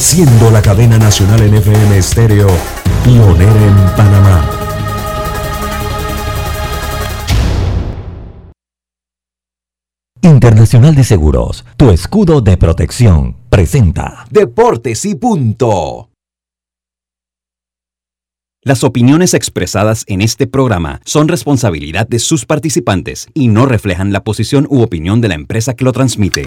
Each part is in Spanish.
siendo la cadena nacional en FM estéreo pionera en Panamá. Internacional de Seguros, tu escudo de protección, presenta Deportes y punto. Las opiniones expresadas en este programa son responsabilidad de sus participantes y no reflejan la posición u opinión de la empresa que lo transmite.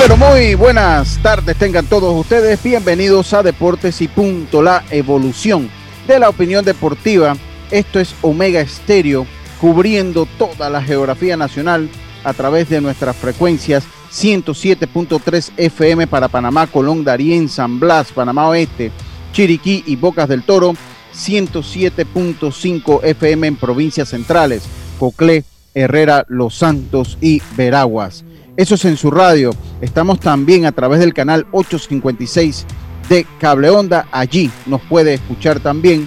Pero muy buenas tardes tengan todos ustedes. Bienvenidos a Deportes y Punto, la evolución de la opinión deportiva. Esto es Omega Estéreo, cubriendo toda la geografía nacional a través de nuestras frecuencias 107.3 FM para Panamá, Colón, Darién, San Blas, Panamá Oeste, Chiriquí y Bocas del Toro, 107.5 FM en provincias centrales, Coclé, Herrera, Los Santos y Veraguas. Eso es en su radio. Estamos también a través del canal 856 de Cable Onda. Allí nos puede escuchar también.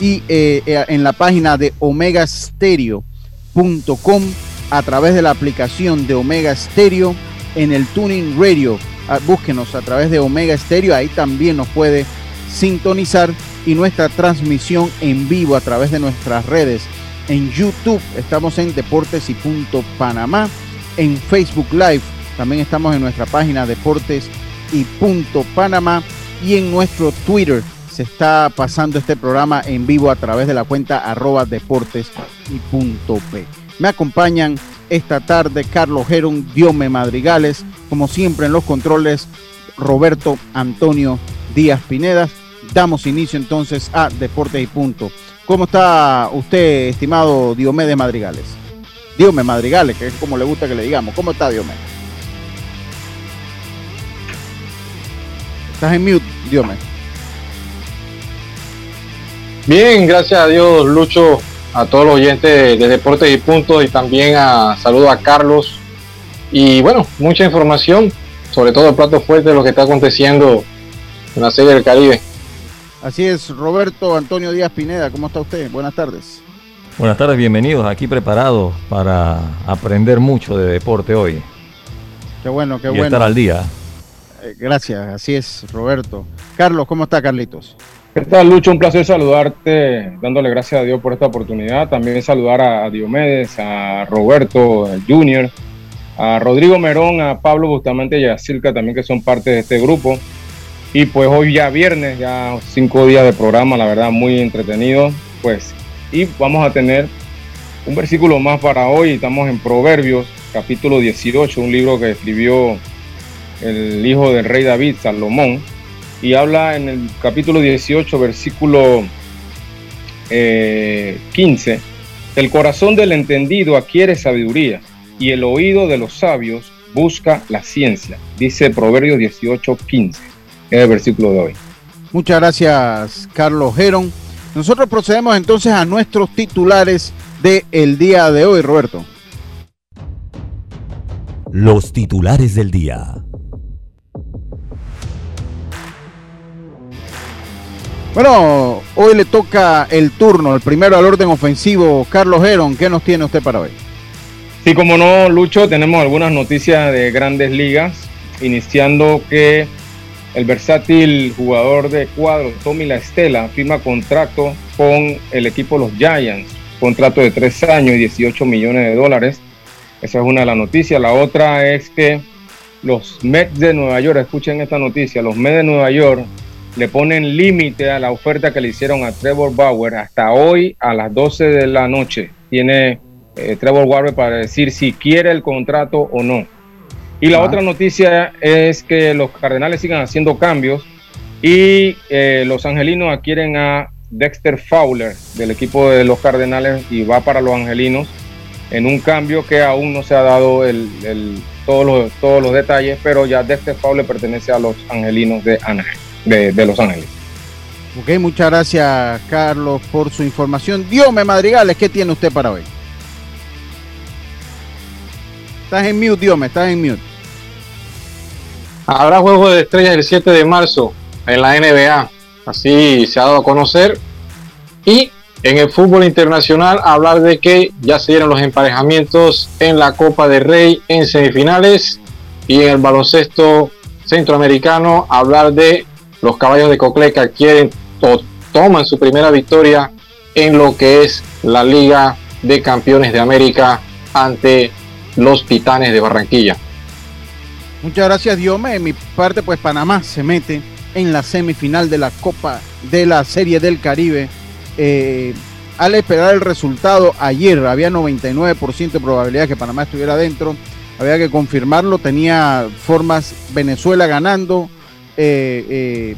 Y eh, eh, en la página de omegastereo.com a través de la aplicación de Omega Stereo en el Tuning Radio. Ah, búsquenos a través de Omega Stereo. Ahí también nos puede sintonizar. Y nuestra transmisión en vivo a través de nuestras redes. En YouTube estamos en Deportes y Punto Panamá en Facebook Live. También estamos en nuestra página Deportes y Punto Panamá y en nuestro Twitter se está pasando este programa en vivo a través de la cuenta arroba deportes y punto P. Me acompañan esta tarde Carlos Geron, Diome Madrigales, como siempre en los controles Roberto Antonio Díaz Pinedas. Damos inicio entonces a Deportes y Punto. ¿Cómo está usted, estimado Diomedes Madrigales? Diome Madrigales, que es como le gusta que le digamos. ¿Cómo está Diome? Estás en mute, Diome. Bien, gracias a Dios, Lucho, a todos los oyentes de Deportes y Puntos y también a saludo a Carlos. Y bueno, mucha información, sobre todo el plato fuerte de lo que está aconteciendo en la serie del Caribe. Así es, Roberto Antonio Díaz Pineda, ¿cómo está usted? Buenas tardes. Buenas tardes, bienvenidos. Aquí preparados para aprender mucho de deporte hoy. Qué bueno, qué y bueno. estar al día. Eh, gracias, así es, Roberto. Carlos, ¿cómo está, Carlitos? ¿Qué tal, Lucho? Un placer saludarte, dándole gracias a Dios por esta oportunidad. También saludar a Diomedes, a Roberto Junior, a Rodrigo Merón, a Pablo Bustamante y a Silca también, que son parte de este grupo. Y pues hoy ya viernes, ya cinco días de programa, la verdad, muy entretenido. Pues y vamos a tener un versículo más para hoy. Estamos en Proverbios, capítulo 18, un libro que escribió el hijo del rey David, Salomón. Y habla en el capítulo 18, versículo 15. El corazón del entendido adquiere sabiduría y el oído de los sabios busca la ciencia. Dice Proverbios 18, 15. Es el versículo de hoy. Muchas gracias, Carlos Geron. Nosotros procedemos entonces a nuestros titulares del el día de hoy, Roberto. Los titulares del día. Bueno, hoy le toca el turno, el primero al orden ofensivo, Carlos Heron. ¿Qué nos tiene usted para hoy? Sí, como no, Lucho, tenemos algunas noticias de grandes ligas, iniciando que el versátil jugador de cuadro Tommy La Estela firma contrato con el equipo Los Giants, contrato de tres años y 18 millones de dólares. Esa es una de las noticias. La otra es que los Mets de Nueva York, escuchen esta noticia, los Mets de Nueva York le ponen límite a la oferta que le hicieron a Trevor Bauer hasta hoy a las 12 de la noche. Tiene eh, Trevor Bauer para decir si quiere el contrato o no. Y la otra noticia es que los Cardenales sigan haciendo cambios y eh, los Angelinos adquieren a Dexter Fowler del equipo de los Cardenales y va para los Angelinos en un cambio que aún no se ha dado el, todos, los, todos los detalles, pero ya Dexter Fowler pertenece a los Angelinos de Anaheim. de, Los Ángeles. Ok, muchas gracias Carlos por su información. Diome Madrigales, ¿qué tiene usted para hoy? Estás en mute, Diome, estás en mute. Habrá juego de estrellas el 7 de marzo en la NBA. Así se ha dado a conocer. Y en el fútbol internacional, hablar de que ya se dieron los emparejamientos en la Copa de Rey en semifinales. Y en el baloncesto centroamericano, hablar de los caballos de Cocle quieren o toman su primera victoria en lo que es la Liga de Campeones de América ante los Titanes de Barranquilla. Muchas gracias, Diome. En mi parte, pues Panamá se mete en la semifinal de la Copa de la Serie del Caribe. Eh, al esperar el resultado ayer, había 99% de probabilidad que Panamá estuviera dentro. Había que confirmarlo. Tenía formas Venezuela ganando, eh,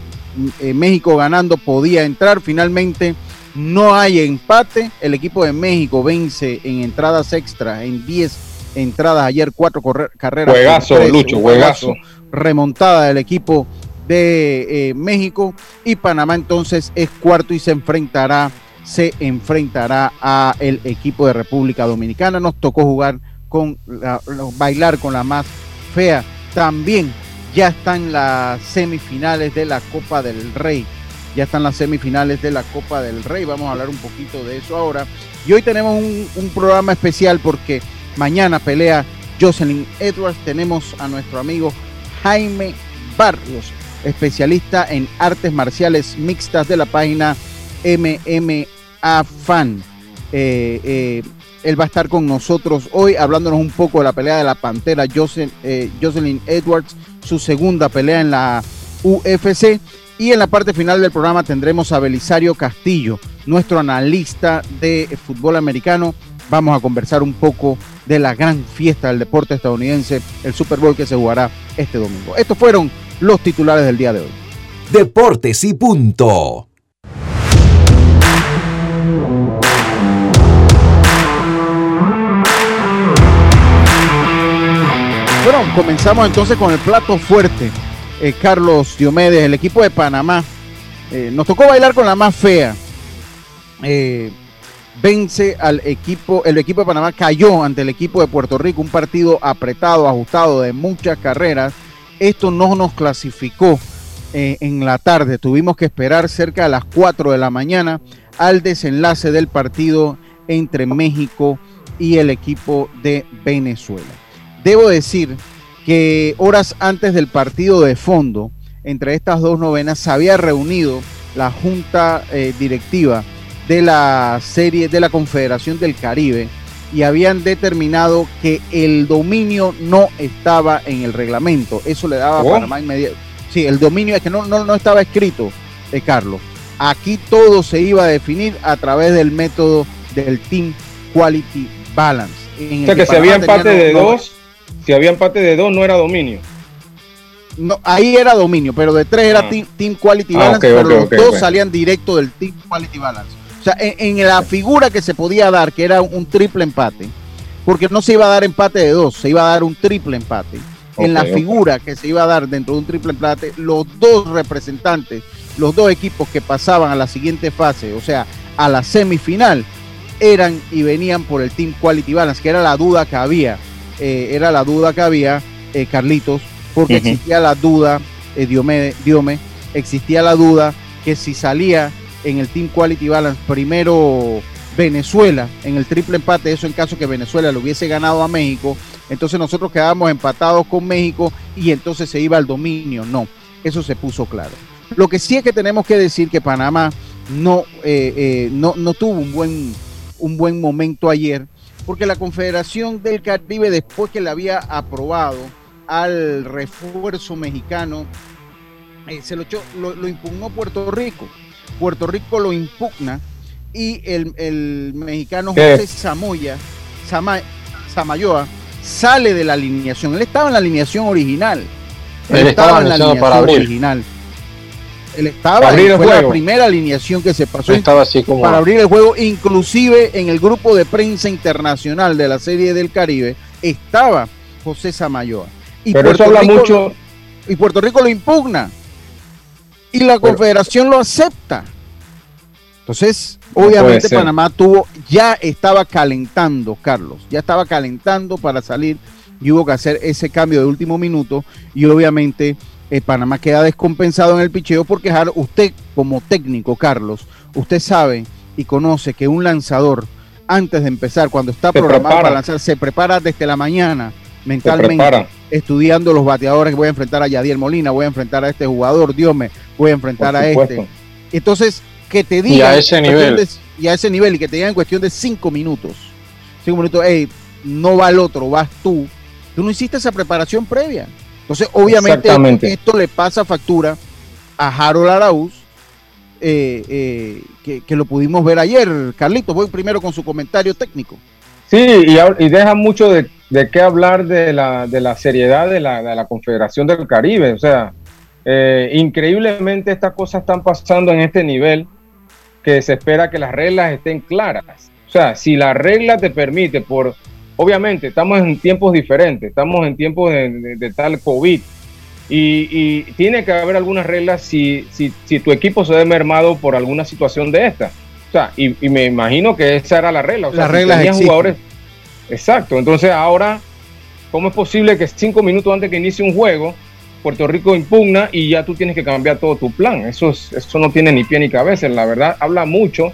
eh, México ganando, podía entrar. Finalmente no hay empate. El equipo de México vence en entradas extra en 10 entradas ayer, cuatro carreras. Juegazo, Lucho, juegazo. Remontada del equipo de eh, México y Panamá entonces es cuarto y se enfrentará se enfrentará a el equipo de República Dominicana. Nos tocó jugar con bailar con la más fea. También ya están las semifinales de la Copa del Rey. Ya están las semifinales de la Copa del Rey. Vamos a hablar un poquito de eso ahora. Y hoy tenemos un programa especial porque Mañana pelea Jocelyn Edwards. Tenemos a nuestro amigo Jaime Barrios, especialista en artes marciales mixtas de la página MMA Fan. Eh, eh, él va a estar con nosotros hoy hablándonos un poco de la pelea de la Pantera eh, Jocelyn Edwards, su segunda pelea en la UFC. Y en la parte final del programa tendremos a Belisario Castillo, nuestro analista de fútbol americano. Vamos a conversar un poco de la gran fiesta del deporte estadounidense, el Super Bowl que se jugará este domingo. Estos fueron los titulares del día de hoy. Deportes y punto. Bueno, comenzamos entonces con el plato fuerte. Eh, Carlos Diomedes, el equipo de Panamá. Eh, nos tocó bailar con la más fea. Eh, vence al equipo, el equipo de Panamá cayó ante el equipo de Puerto Rico, un partido apretado, ajustado de muchas carreras. Esto no nos clasificó eh, en la tarde, tuvimos que esperar cerca de las 4 de la mañana al desenlace del partido entre México y el equipo de Venezuela. Debo decir que horas antes del partido de fondo, entre estas dos novenas, se había reunido la junta eh, directiva de la serie de la Confederación del Caribe y habían determinado que el dominio no estaba en el reglamento. Eso le daba a Panamá inmediato. Sí, el dominio es que no, no, estaba escrito, eh, Carlos. Aquí todo se iba a definir a través del método del Team Quality Balance. o sea que, si había empate de dos, si había empate de dos no era dominio. No, ahí era dominio, pero de tres era ah. team, Quality ah, Balance, pero los dos salían directo del Team Quality Balance. O sea, en, la figura que se podía dar, que era un triple empate, porque no se iba a dar empate de dos, se iba a dar un triple empate. en la figura que se iba a dar dentro de un triple empate, los dos representantes, los dos equipos que pasaban a la siguiente fase, o sea, a la semifinal, eran y venían por el Team Quality Balance, que era la duda que había, eh, era la duda que había, eh, Carlitos, porque existía la duda, eh, Diome, Diome, existía la duda que si salía en el Team Quality Balance, primero Venezuela en el triple empate, eso en caso que Venezuela lo hubiese ganado a México, entonces nosotros quedábamos empatados con México y entonces se iba al dominio. No, eso se puso claro. Lo que sí es que tenemos que decir que Panamá no, eh, eh, no, no, tuvo un buen, un buen momento ayer, porque la Confederación del Caribe, después que le había aprobado al refuerzo mexicano, eh, se lo, echó, lo impugnó Puerto Rico. Puerto Rico lo impugna y el, mexicano José Samoya, Samayoa sale de la alineación. Él estaba en la alineación original. Él, estaba, en la alineación original. Él estaba, fue la primera alineación que se pasó estaba así como... para abrir el juego, inclusive en el grupo de prensa internacional de la Serie del Caribe estaba José Samayoa. Y Pero Puerto eso habla Rico, mucho. Y Puerto Rico lo impugna Y la confederación lo acepta. Entonces, obviamente Panamá tuvo, ya estaba calentando, Carlos, ya estaba calentando para salir y hubo que hacer ese cambio de último minuto y obviamente eh, Panamá queda descompensado en el picheo porque usted como técnico, Carlos, usted sabe y conoce que un lanzador antes de empezar, cuando está programado para lanzar, se prepara desde la mañana mentalmente, estudiando los bateadores que voy a enfrentar a Yadier Molina, voy a enfrentar a este jugador, Dios me, voy a enfrentar a este. Entonces, que te diga y a ese nivel y a ese nivel y que te digan en cuestión de cinco minutos, cinco minutos, hey, no va el otro, vas tú. Tú no hiciste esa preparación previa. Entonces, obviamente, esto le pasa factura a Harold Arauz, eh, eh, que, lo pudimos ver ayer. Carlitos, voy primero con su comentario técnico. Sí, y, deja mucho de, qué hablar de la, de la seriedad de la, de la, Confederación del Caribe. O sea, eh, increíblemente estas cosas están pasando en este nivel que se espera que las reglas estén claras. O sea, si la regla te permite, por obviamente estamos en tiempos diferentes, estamos en tiempos de, tal COVID y, tiene que haber algunas reglas si, si, si, tu equipo se ve mermado por alguna situación de esta. O sea, y, me imagino que esa era la regla. O sea, Las reglas jugadores. Exacto. Entonces ahora, ¿cómo es posible que cinco minutos antes que inicie un juego Puerto Rico impugna y ya tú tienes que cambiar todo tu plan. Eso, eso no tiene ni pie ni cabeza. La verdad, habla mucho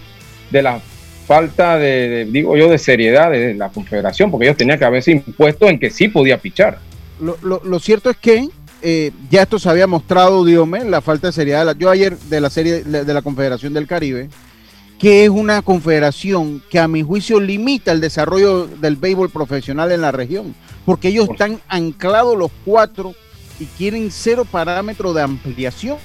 de la falta de, digo yo, de seriedad de la Confederación, porque ellos tenían que haberse impuesto en que sí podía pichar. Lo, cierto es que eh, ya esto se había mostrado, Diome, la falta de seriedad. De yo ayer de la serie de la Confederación del Caribe, que es una confederación que a mi juicio limita el desarrollo del béisbol profesional en la región, porque ellos están anclados los cuatro y quieren cero parámetro de ampliación.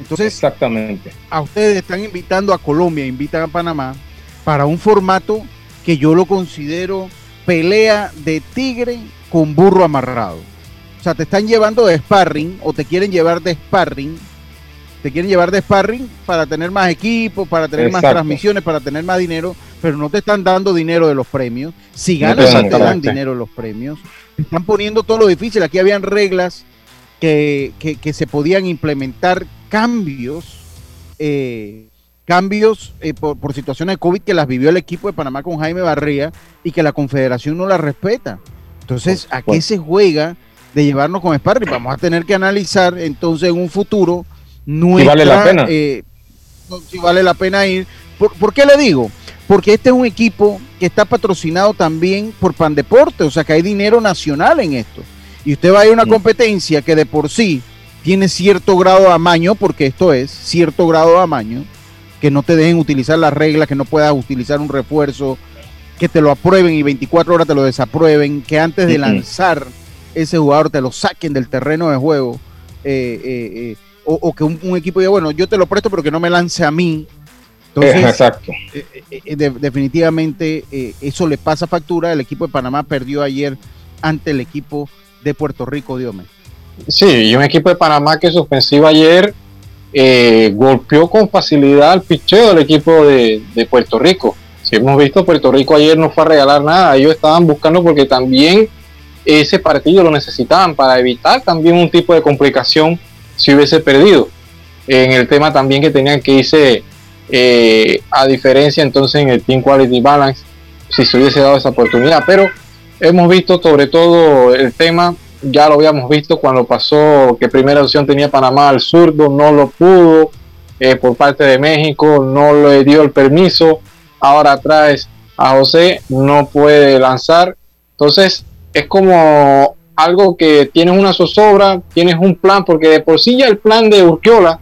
Entonces, exactamente. A ustedes están invitando a Colombia, invitan a Panamá para un formato que yo lo considero pelea de tigre con burro amarrado. O sea, te están llevando de sparring o te quieren llevar de sparring. Te quieren llevar de sparring para tener más equipos, para tener más transmisiones, para tener más dinero, pero no te están dando dinero de los premios. Si ganas, te dan dinero de los premios están poniendo todo lo difícil. Aquí habían reglas que, se podían implementar cambios, eh, cambios eh, por, situaciones de COVID que las vivió el equipo de Panamá con Jaime Barría y que la Confederación no las respeta. Entonces, ¿a qué se juega de llevarnos con Sparring? Vamos a tener que analizar entonces en un futuro nuestra, si vale la pena. Eh, si vale la pena ir. ¿Por qué le digo? porque este es un equipo que está patrocinado también por Pandeporte, o sea que hay dinero nacional en esto. Y usted va a ir a una competencia que de por sí tiene cierto grado de amaño, porque esto es cierto grado de amaño, que no te dejen utilizar las reglas, que no puedas utilizar un refuerzo, que te lo aprueben y 24 horas te lo desaprueben, que antes de lanzar ese jugador te lo saquen del terreno de juego, eh, eh, eh, o, que un, un, equipo diga, bueno, yo te lo presto pero que no me lance a mí, entonces, Exacto. Eh, eh, eh, definitivamente eso le pasa factura. El equipo de Panamá perdió ayer ante el equipo de Puerto Rico, Diome. Sí, y un equipo de Panamá que suspensivo ayer golpeó con facilidad al picheo del equipo de, Puerto Rico. Si hemos visto, Puerto Rico ayer no fue a regalar nada. Ellos estaban buscando porque también ese partido lo necesitaban para evitar también un tipo de complicación si hubiese perdido. En el tema también que tenían que irse eh, a diferencia entonces en el Team Quality Balance, si se hubiese dado esa oportunidad. Pero hemos visto sobre todo el tema, ya lo habíamos visto cuando pasó que primera opción tenía Panamá al zurdo, no lo pudo eh, por parte de México, no le dio el permiso. Ahora traes a José, no puede lanzar. Entonces es como algo que tienes una zozobra, tienes un plan, porque de por sí ya el plan de Urquiola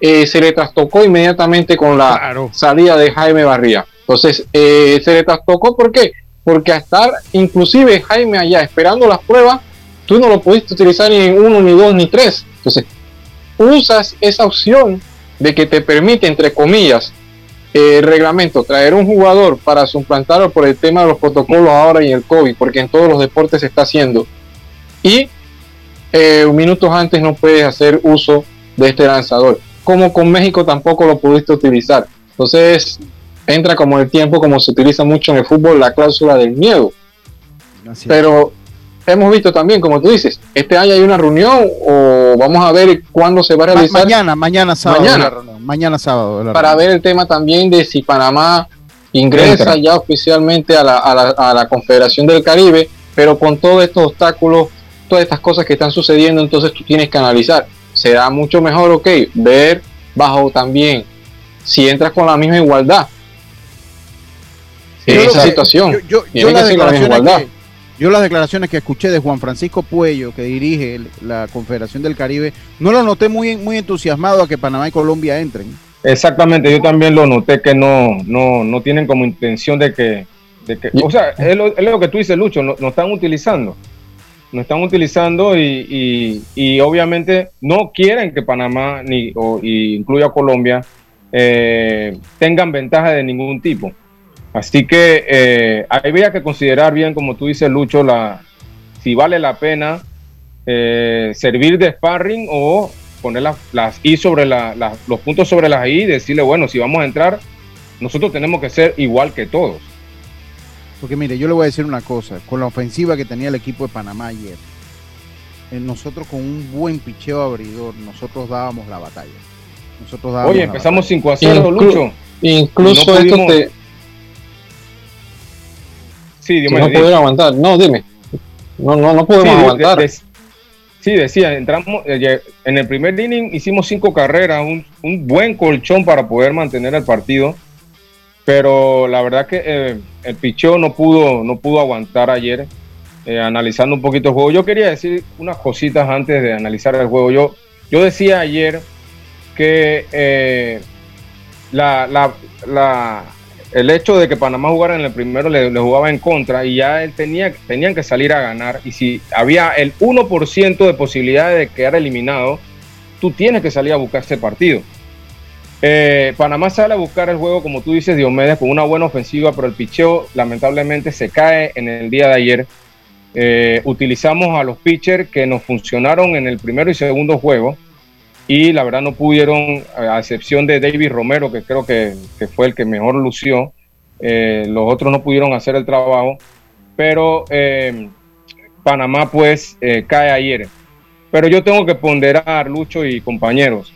eh, se le trastocó inmediatamente con la salida de Jaime Barría. Entonces, eh, se le trastocó, ¿por qué? Porque a estar inclusive Jaime allá esperando las pruebas, tú no lo pudiste utilizar ni en uno, ni dos, ni tres. Entonces, usas esa opción de que te permite, entre comillas, el reglamento, traer un jugador para suplantarlo por el tema de los protocolos ahora y el COVID, porque en todos los deportes se está haciendo. Y eh, minutos antes no puedes hacer uso de este lanzador como con México tampoco lo pudiste utilizar. Entonces entra como el tiempo, como se utiliza mucho en el fútbol, la cláusula del miedo. Pero hemos visto también, como tú dices, este año hay una reunión o vamos a ver cuándo se va a realizar. mañana, mañana sábado. Mañana, mañana sábado. Para ver el tema también de si Panamá ingresa ya oficialmente a la, a, la, a la Confederación del Caribe, pero con todos estos obstáculos, todas estas cosas que están sucediendo, entonces tú tienes que analizar. Será mucho mejor, ok, ver bajo también si entras con la misma igualdad en esa situación. Yo, yo, las declaraciones que, yo, las declaraciones que escuché de Juan Francisco Puello, que dirige la Confederación del Caribe, no lo noté muy, muy entusiasmado a que Panamá y Colombia entren. Exactamente, yo también lo noté que no, no, no tienen como intención de que, de que o sea, es lo, es lo, que tú dices, Lucho, no, no están utilizando, no están utilizando y, y, y, obviamente no quieren que Panamá ni o, incluya Colombia eh, tengan ventaja de ningún tipo. Así que eh, habría que considerar bien, como tú dices, Lucho, la, si vale la pena eh, servir de sparring o poner las, las I sobre la, los puntos sobre las I y decirle, bueno, si vamos a entrar, nosotros tenemos que ser igual que todos. Porque mire, yo le voy a decir una cosa, con la ofensiva que tenía el equipo de Panamá ayer, eh, nosotros con un buen picheo abridor, nosotros dábamos la batalla. Nosotros dábamos Oye, empezamos 5 a 0, Inclu Lucho. Incluso no esto te... Sí, no pudieron aguantar. No, dime. No, no, no podemos sí, aguantar. De, de, Sí, decía, entramos eh, en el primer inning, hicimos cinco carreras, un, un, buen colchón para poder mantener el partido, pero la verdad que eh, el picheo no pudo, no pudo aguantar ayer, eh, analizando un poquito el juego. Yo quería decir unas cositas antes de analizar el juego. Yo, yo decía ayer que eh, la, la, la, el hecho de que Panamá jugara en el primero le, jugaba en contra y ya él tenía, tenían que salir a ganar. Y si había el 1% de posibilidades de quedar eliminado, tú tienes que salir a buscar ese partido. Eh, Panamá sale a buscar el juego, como tú dices, Diomedes, con una buena ofensiva, pero el picheo lamentablemente se cae en el día de ayer. Eh, utilizamos a los pitchers que nos funcionaron en el primero y segundo juego y la verdad no pudieron, a excepción de David Romero, que creo que, que fue el que mejor lució, eh, los otros no pudieron hacer el trabajo, pero Panamá pues cae ayer. Pero yo tengo que ponderar, Lucho y compañeros.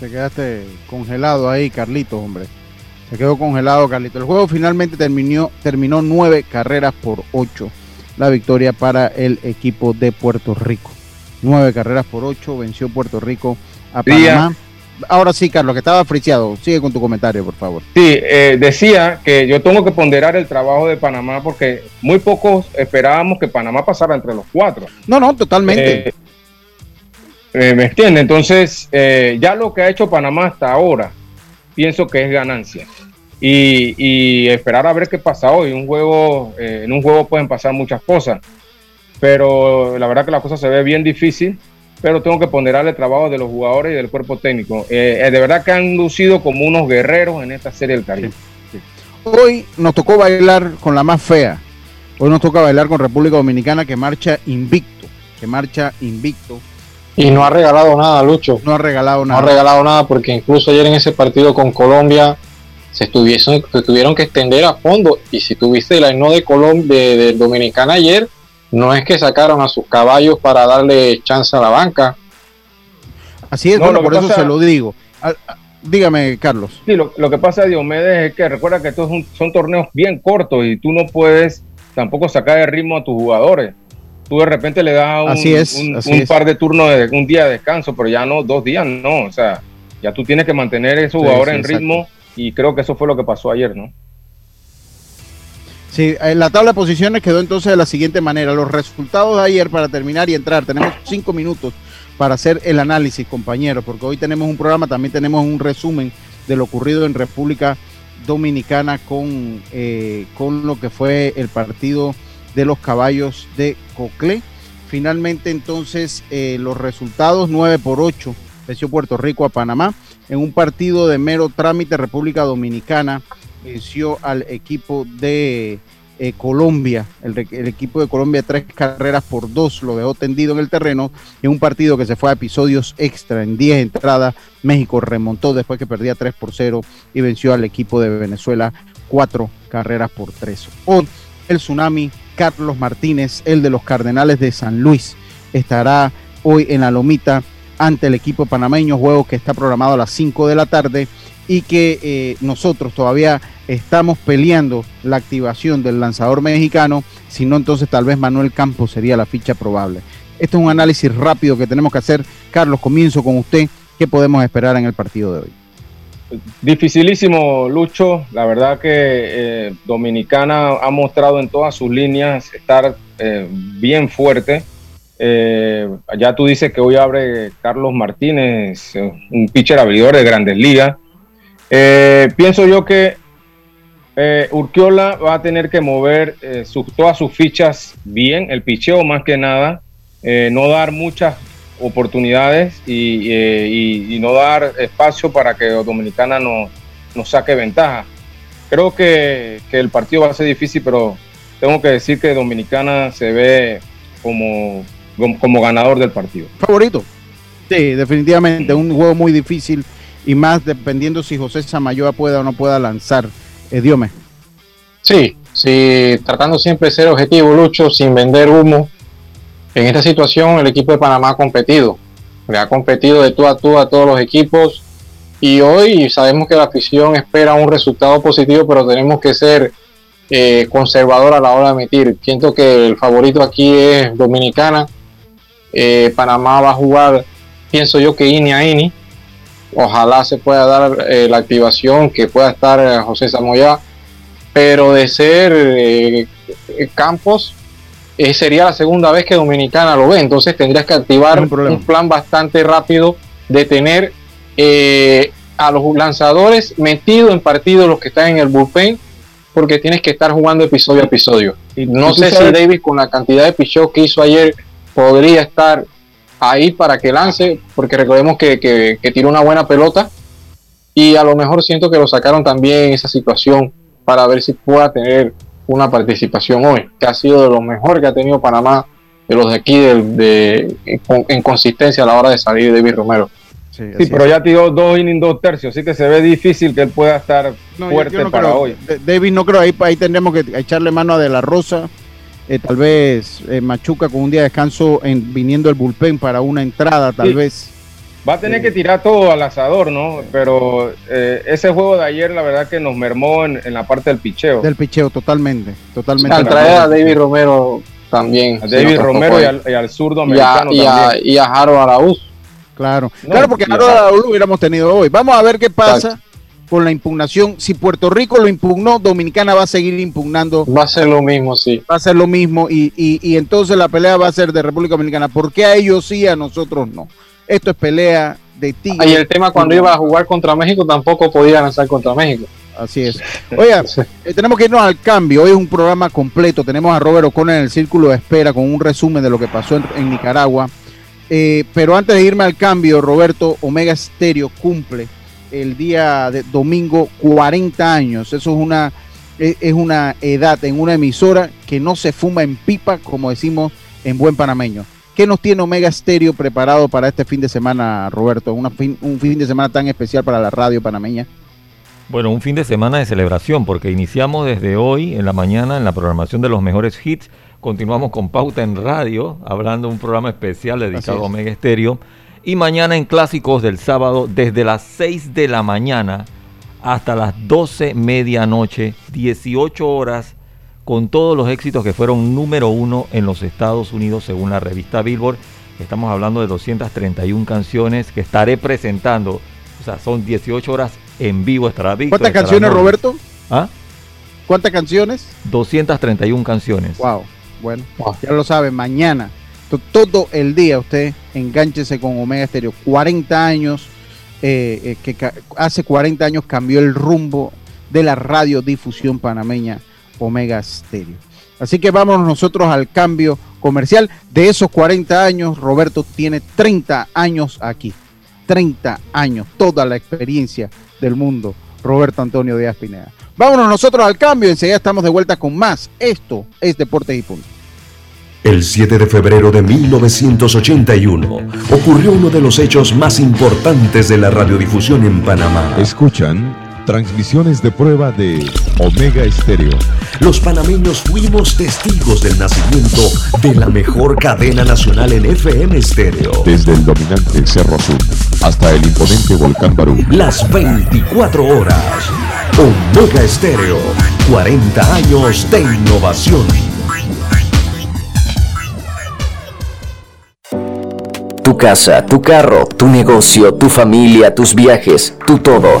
Te quedaste congelado ahí, Carlito, hombre. Se quedó congelado, Carlito. El juego finalmente terminó, terminó nueve carreras por ocho la victoria para el equipo de Puerto Rico. Nueve carreras por ocho, venció Puerto Rico a Panamá. Ahora sí, Carlos, que estaba friseado. Sigue con tu comentario, por favor. Sí, eh, decía que yo tengo que ponderar el trabajo de Panamá porque muy pocos esperábamos que Panamá pasara entre los cuatro. No, no, totalmente. Eh, eh, ¿Me entiende? Entonces, eh, ya lo que ha hecho Panamá hasta ahora, pienso que es ganancia y, esperar a ver qué pasa hoy. Un juego, eh, en un juego pueden pasar muchas cosas, pero la verdad que la cosa se ve bien difícil, pero tengo que ponderar el trabajo de los jugadores y del cuerpo técnico. Eh, de verdad que han lucido como unos guerreros en esta serie del Caribe. Hoy nos tocó bailar con la más fea. Hoy nos toca bailar con República Dominicana que marcha invicto, que marcha invicto. Y no ha regalado nada, Lucho. No ha regalado nada. No ha regalado nada porque incluso ayer en ese partido con Colombia se, estuviesen, se tuvieron que extender a fondo. Y si tuviste la no de Colombia, de, de, Dominicana ayer, no es que sacaron a sus caballos para darle chance a la banca. Así es, no, bueno, por pasa, eso se lo digo. A, a, dígame, Carlos. Sí, lo, lo, que pasa, Diomedes, es que recuerda que estos son, son torneos bien cortos y tú no puedes tampoco sacar el ritmo a tus jugadores. Tú de repente le das un, así es, un, así un es. par de turnos de un día de descanso, pero ya no dos días, no. O sea, ya tú tienes que mantener a esos jugadores sí, sí, en ritmo. Exacto y creo que eso fue lo que pasó ayer, ¿no? Sí, en la tabla de posiciones quedó entonces de la siguiente manera. Los resultados de ayer para terminar y entrar. Tenemos cinco minutos para hacer el análisis, compañeros, porque hoy tenemos un programa, también tenemos un resumen de lo ocurrido en República Dominicana con, eh, con lo que fue el partido de los caballos de Coclé. Finalmente, entonces, eh, los resultados 9 por 8 venció Puerto Rico a Panamá en un partido de mero trámite República Dominicana venció al equipo de eh, Colombia, el, equipo de Colombia tres carreras por dos lo dejó tendido en el terreno en un partido que se fue a episodios extra en 10 entradas, México remontó después que perdía 3 por 0 y venció al equipo de Venezuela cuatro carreras por tres. El tsunami Carlos Martínez, el de los Cardenales de San Luis, estará hoy en la lomita ante el equipo panameño, juego que está programado a las 5 de la tarde y que eh, nosotros todavía estamos peleando la activación del lanzador mexicano, si no entonces tal vez Manuel Campos sería la ficha probable. Este es un análisis rápido que tenemos que hacer. Carlos, comienzo con usted. ¿Qué podemos esperar en el partido de hoy? Dificilísimo, Lucho. La verdad que eh, Dominicana ha mostrado en todas sus líneas estar eh, bien fuerte. Eh, ya tú dices que hoy abre Carlos Martínez, un pitcher abridor de grandes ligas. pienso yo que Urquiola va a tener que mover todas sus fichas bien, el picheo más que nada, no dar muchas oportunidades eh, y, no dar espacio para que Dominicana nos no saque ventaja. Creo que, el partido va a ser difícil, pero tengo que decir que Dominicana se ve como, como ganador del partido. Favorito. Sí, definitivamente, un juego muy difícil y más dependiendo si José Samayoa pueda o no pueda lanzar. Eh, Diome. Sí, sí, tratando siempre de ser objetivo, Lucho, sin vender humo en esta situación el equipo de Panamá ha competido, le ha competido de tú a tú a todos los equipos y hoy sabemos que la afición espera un resultado positivo, pero tenemos que ser eh, conservador a la hora de emitir. Siento que el favorito aquí es Dominicana. Eh, Panamá va a jugar, pienso yo que ini a ini. Ojalá se pueda dar eh, la activación, que pueda estar José Samoya, pero de ser Campos, eh, sería la segunda vez que Dominicana lo ve, entonces tendrías que activar un, plan bastante rápido de tener eh, a los lanzadores metidos en partido los que están en el bullpen, porque tienes que estar jugando episodio a episodio. Y no sé si David con la cantidad de pichos que hizo ayer podría estar ahí para que lance, porque recordemos que, que, que tiró una buena pelota y a lo mejor siento que lo sacaron también en esa situación para ver si pueda tener una participación hoy, que ha sido de lo mejor que ha tenido Panamá, de los de aquí, de, en, consistencia a la hora de salir David Romero. Sí, pero ya tiró dos innings, dos tercios, así que se ve difícil que él pueda estar fuerte para hoy. David, no creo, ahí, ahí tendremos que echarle mano a De La Rosa, eh, tal vez eh, Machuca con un día de descanso en, viniendo el bullpen para una entrada, tal vez. Va a tener que tirar todo al asador, ¿no? Pero eh, ese juego de ayer, la verdad que nos mermó en, la parte del picheo. Del picheo, totalmente. totalmente. Al traer a David Romero también. A David Romero y al, zurdo americano y a, también. Y a Jaro Araúz. Claro, claro, porque Jaro Araúz lo hubiéramos tenido hoy. Vamos a ver qué pasa. con la impugnación. Si Puerto Rico lo impugnó, Dominicana va a seguir impugnando. Va a ser lo mismo, sí. Va a ser lo mismo y, y, y entonces la pelea va a ser de República Dominicana. ¿Por qué a ellos sí, a nosotros no? Esto es pelea de tigre. Y el tema cuando iba a jugar contra México tampoco podía lanzar contra México. Así es. Oiga, eh, tenemos que irnos al cambio. Hoy es un programa completo. Tenemos a Robert O'Connor en el círculo de espera con un resumen de lo que pasó en, Nicaragua. Eh, pero antes de irme al cambio, Roberto, Omega Stereo cumple el día de domingo 40 años. Eso es una, e, es una edad en una emisora que no se fuma en pipa, como decimos en buen panameño. ¿Qué nos tiene Omega Stereo preparado para este fin de semana, Roberto? un fin de semana tan especial para la radio panameña. Bueno, un fin de semana de celebración, porque iniciamos desde hoy en la mañana en la programación de los mejores hits. Continuamos con Pauta en Radio, hablando de un programa especial dedicado a Omega Stereo. Y mañana en Clásicos del sábado, desde las 6 de la mañana hasta las 12 medianoche, 18 horas con todos los éxitos que fueron número uno en los Estados Unidos según la revista Billboard. Estamos hablando de 231 canciones que estaré presentando. O sea, son 18 horas en vivo. Estará ¿Cuántas canciones, Roberto? ¿Ah? ¿Cuántas canciones? 231 canciones. Wow. Bueno, ya lo saben, mañana, todo el día usted engánchese con Omega Stereo. 40 años, eh, eh, que hace 40 años cambió el rumbo de la radiodifusión panameña Omega Stereo. Así que vamos nosotros al cambio comercial. De esos 40 años, Roberto tiene 30 años aquí. 30 años, toda la experiencia del mundo. Roberto Antonio Díaz Pineda. Vámonos nosotros al cambio, enseguida estamos de vuelta con más. Esto es Deportes y Punto. El 7 de febrero de 1981 ocurrió uno de los hechos más importantes de la radiodifusión en Panamá. Escuchan Transmisiones de prueba de Omega Estéreo. Los panameños fuimos testigos del nacimiento de la mejor cadena nacional en FM Estéreo. Desde el dominante Cerro Azul hasta el imponente Volcán Barú. Las 24 horas. Omega Estéreo. 40 años de innovación. Tu casa, tu carro, tu negocio, tu familia, tus viajes, tu todo.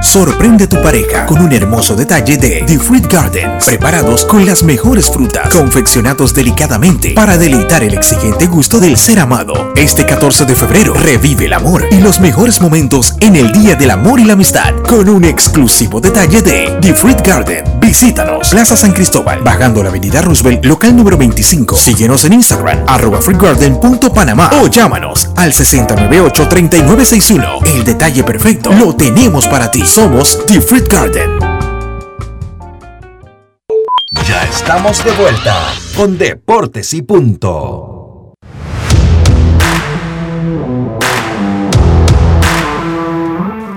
Sorprende a tu pareja con un hermoso detalle de The Fruit Gardens, preparados con las mejores frutas, confeccionados delicadamente para deleitar el exigente gusto del ser amado. Este 14 de febrero revive el amor y los mejores momentos en el Día del Amor y la Amistad con un exclusivo detalle de The Fruit Garden. Visítanos, Plaza San Cristóbal, bajando la avenida Roosevelt, local número 25. Síguenos en Instagram, arroba fruitgarden.panamá o llámanos al 698-3961. El detalle perfecto lo tenemos para ti. Somos The Fruit Garden. Ya estamos de vuelta con Deportes y Punto.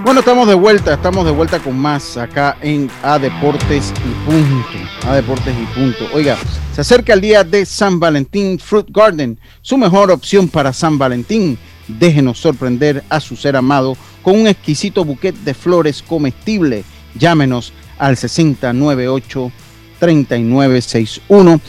Bueno, estamos de vuelta, estamos de vuelta con más acá en A Deportes y Punto. A Deportes y Punto. Oiga, se acerca el día de San Valentín Fruit Garden, su mejor opción para San Valentín. Déjenos sorprender a su ser amado con un exquisito buquet de flores comestible. Llámenos al 6098 3961.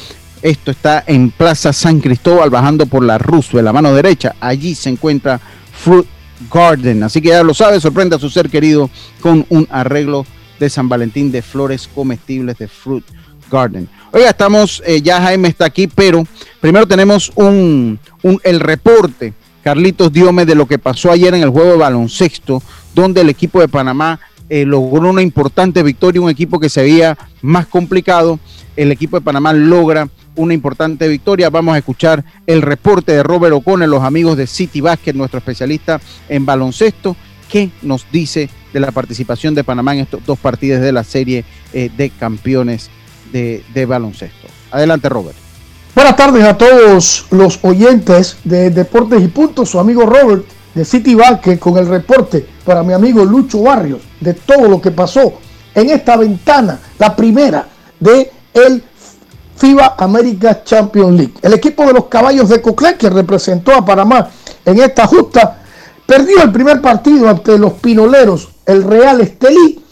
Esto está en Plaza San Cristóbal, bajando por la Roosevelt, la mano derecha. Allí se encuentra Fruit Garden. Así que ya lo sabe, sorprenda a su ser querido con un arreglo de San Valentín de flores comestibles de Fruit Garden. Oiga, estamos, eh, ya Jaime está aquí, pero primero tenemos un, el reporte, Carlitos Diome, de lo que pasó ayer en el juego de baloncesto, donde el equipo de Panamá eh, logró una importante victoria, un equipo que se veía más complicado. El equipo de Panamá logra una importante victoria. Vamos a escuchar el reporte de Robert O'Connell, los amigos de City Basket, nuestro especialista en baloncesto, que nos dice de la participación de Panamá en estos dos partidos de la serie eh, de campeones de, de baloncesto. Adelante, Robert. Buenas tardes a todos los oyentes de Deportes y Puntos, su amigo Robert de City Basket con el reporte para mi amigo Lucho Barrios de todo lo que pasó en esta ventana, la primera de el FIBA America Champions League. El equipo de los caballos de Coclé, que representó a Panamá en esta justa, perdió el primer partido ante los pinoleros, el Real Estelí,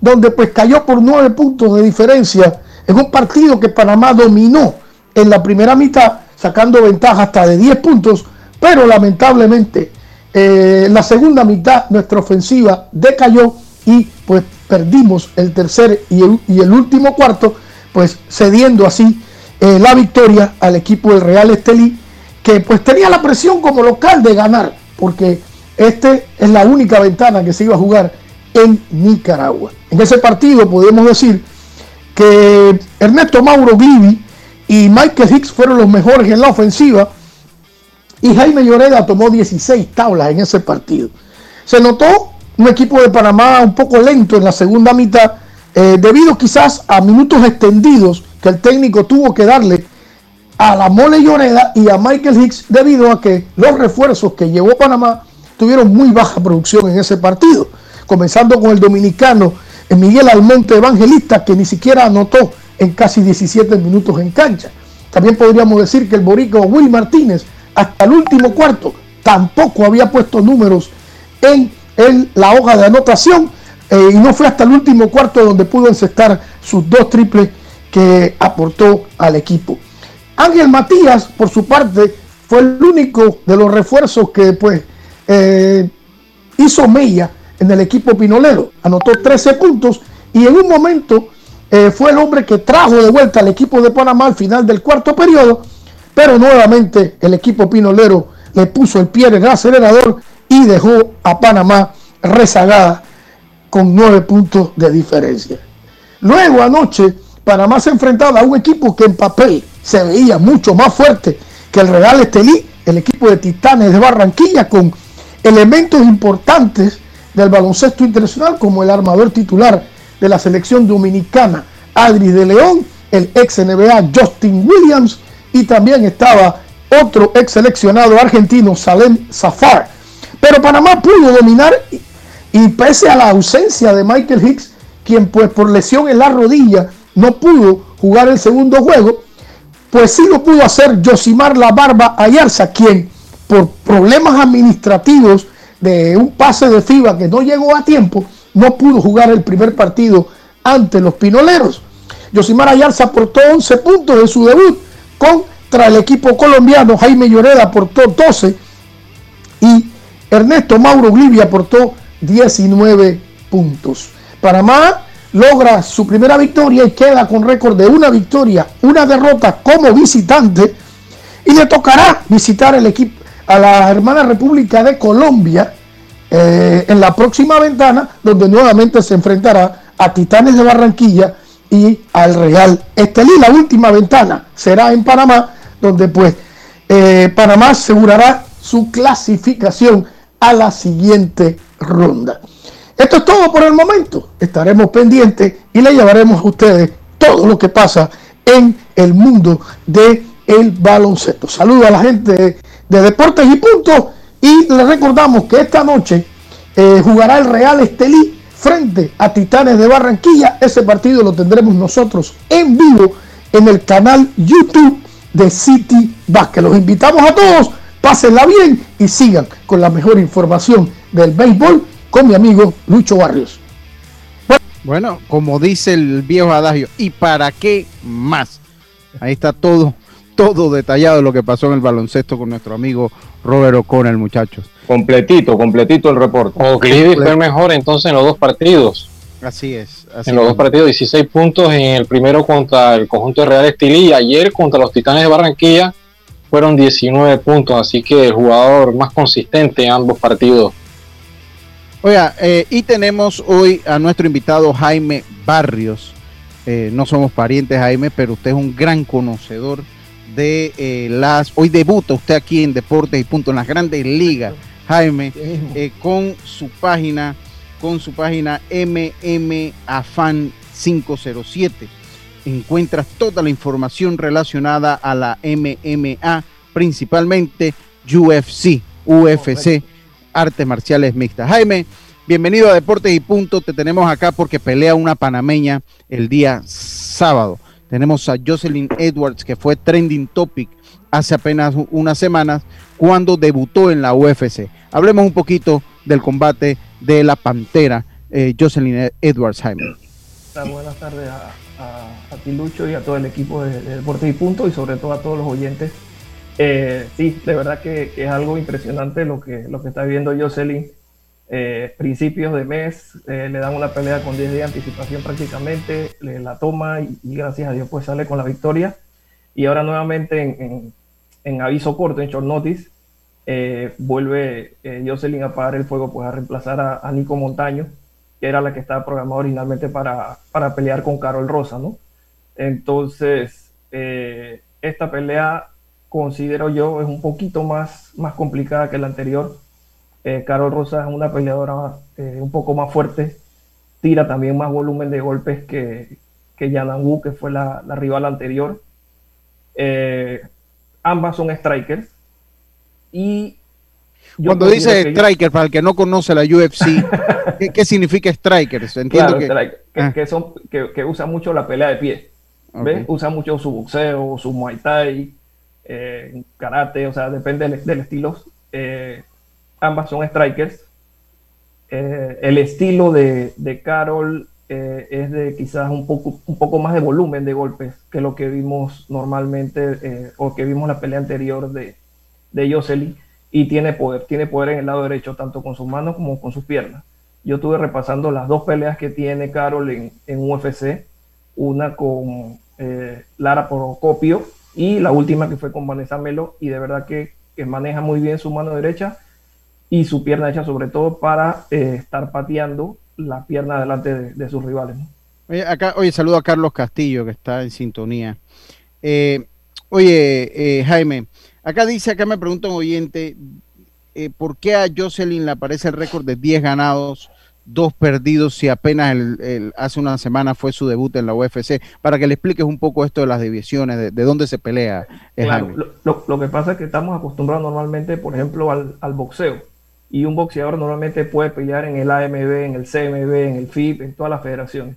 donde pues cayó por nueve puntos de diferencia en un partido que Panamá dominó en la primera mitad, sacando ventaja hasta de 10 puntos, pero lamentablemente eh, en la segunda mitad nuestra ofensiva decayó y pues perdimos el tercer y el, último cuarto pues cediendo así eh, la victoria al equipo del Real Estelí, que pues tenía la presión como local de ganar, porque este es la única ventana que se iba a jugar en Nicaragua. En ese partido podemos decir que Ernesto Mauro Glivi y Michael Hicks fueron los mejores en la ofensiva y Jaime Lloreda tomó 16 tablas en ese partido. Se notó un equipo de Panamá un poco lento en la segunda mitad, eh, debido quizás a minutos extendidos que el técnico tuvo que darle a la Mole Lloreda y a Michael Hicks debido a que los refuerzos que llevó Panamá tuvieron muy baja producción en ese partido, comenzando con el dominicano Miguel Almonte Evangelista que ni siquiera anotó en casi 17 minutos en cancha. También podríamos decir que el borico Will Martínez hasta el último cuarto tampoco había puesto números en, la hoja de anotación eh, y no fue hasta el último cuarto donde pudo encestar sus dos triples que aportó al equipo. Ángel Matías, por su parte, fue el único de los refuerzos que pues eh, hizo mella en el equipo pinolero. Anotó 13 puntos y en un momento eh, fue el hombre que trajo de vuelta al equipo de Panamá al final del cuarto periodo, pero nuevamente el equipo pinolero le puso el pie en el acelerador y dejó a Panamá rezagada con nueve puntos de diferencia. Luego anoche Panamá se enfrentaba a un equipo que en papel se veía mucho más fuerte que el Real Estelí, el equipo de Titanes de Barranquilla, con elementos importantes del baloncesto internacional, como el armador titular de la selección dominicana, Adri de León, el ex NBA Justin Williams, y también estaba otro ex seleccionado argentino, Salem Zafar. Pero Panamá pudo dominar y, y pese a la ausencia de Michael Hicks, quien pues por lesión en la rodilla no pudo jugar el segundo juego, pues sí lo pudo hacer Josimar La Barba Ayarza, quien por problemas administrativos de un pase de FIBA que no llegó a tiempo, no pudo jugar el primer partido ante los Pinoleros. Josimar Ayarza aportó 11 puntos en su debut contra el equipo colombiano. Jaime Lloreda aportó 12 y Ernesto Mauro Glivia aportó 19 puntos. Panamá logra su primera victoria y queda con récord de una victoria, una derrota como visitante y le tocará visitar equipo a la hermana República de Colombia eh, en la próxima ventana donde nuevamente se enfrentará a Titanes de Barranquilla y al Real Estelí. La última ventana será en Panamá donde pues eh, Panamá asegurará su clasificación a la siguiente ronda. Esto es todo por el momento. Estaremos pendientes y le llevaremos a ustedes todo lo que pasa en el mundo del el baloncesto. Saludo a la gente de Deportes y Punto y les recordamos que esta noche eh, jugará el Real Estelí frente a Titanes de Barranquilla. Ese partido lo tendremos nosotros en vivo en el canal YouTube de City Basket. Los invitamos a todos, pásenla bien y sigan con la mejor información del béisbol con mi amigo Lucho Barrios. Bueno, como dice el viejo adagio, ¿y para qué más? Ahí está todo, todo detallado lo que pasó en el baloncesto con nuestro amigo Robert O'Connell, muchachos. Completito, completito el reporte. Oakley fue mejor entonces en los dos partidos. Así es. en los dos partidos, 16 puntos en el primero contra el conjunto de Real Estilí y ayer contra los Titanes de Barranquilla fueron 19 puntos, así que el jugador más consistente en ambos partidos Oiga, eh, y tenemos hoy a nuestro invitado Jaime Barrios. Eh, no somos parientes, Jaime, pero usted es un gran conocedor de eh, las. Hoy debuta usted aquí en Deportes y Punto en las Grandes Ligas, Jaime, con su página, con su página MM Afan 507. Encuentras toda la información relacionada a la MMA, principalmente UFC, UFC artes marciales mixtas. Jaime, bienvenido a Deportes y Punto. Te tenemos acá porque pelea una panameña el día sábado. Tenemos a Jocelyn Edwards, que fue trending topic hace apenas unas semanas cuando debutó en la UFC. Hablemos un poquito del combate de la Pantera, eh, Jocelyn Edwards, Jaime. Buenas tardes a, ti, Lucho, y a todo el equipo de, de Deportes y Punto, y sobre todo a todos los oyentes eh, sí, de verdad que, es algo impresionante lo que, lo que está viviendo Jocelyn. Eh, principios de mes, eh, le dan una pelea con 10 días de anticipación prácticamente, le la toma y, gracias a Dios pues sale con la victoria. Y ahora nuevamente en, aviso corto, en short notice, vuelve Jocelyn a apagar el fuego pues a reemplazar a, Nico Montaño, que era la que estaba programada originalmente para, para pelear con Carol Rosa, ¿no? Entonces, esta pelea considero yo es un poquito más, más complicada que la anterior. Eh, Carol Rosa es una peleadora eh, un poco más fuerte, tira también más volumen de golpes que, que Yanan Wu, que fue la, rival anterior. Eh, ambas son strikers. Y cuando dice striker, para el que no conoce la UFC, ¿qué, significa striker? Entiendo que, ah. que, son, que, usa mucho la pelea de pie. Usa mucho su boxeo, su muay thai, karate, o sea, depende del, estilo. Eh, ambas son strikers. Eh, el estilo de, Carol eh, es de quizás un poco, un poco más de volumen de golpes que lo que vimos normalmente eh, o que vimos la pelea anterior de, de Jocelyn y tiene poder, tiene poder en el lado derecho, tanto con sus manos como con sus piernas. Yo estuve repasando las dos peleas que tiene Carol en, en UFC, una con eh, Lara Procopio y la última que fue con Vanessa Melo, y de verdad que, que maneja muy bien su mano derecha y su pierna derecha, sobre todo para eh, estar pateando la pierna delante de, sus rivales. Oye, acá, oye, saludo a Carlos Castillo, que está en sintonía. Eh, oye, Jaime, Acá dice, acá me pregunta un oyente, eh, ¿por qué a Jocelyn le aparece el récord de 10 ganados, 2 perdidos si apenas el, hace una semana fue su debut en la UFC? Para que le expliques un poco esto de las divisiones, de, dónde se pelea. Eh, lo, que pasa es que estamos acostumbrados normalmente, por ejemplo, al, boxeo. Y un boxeador normalmente puede pelear en el AMB, en el CMB, en el FIP, en todas las federaciones.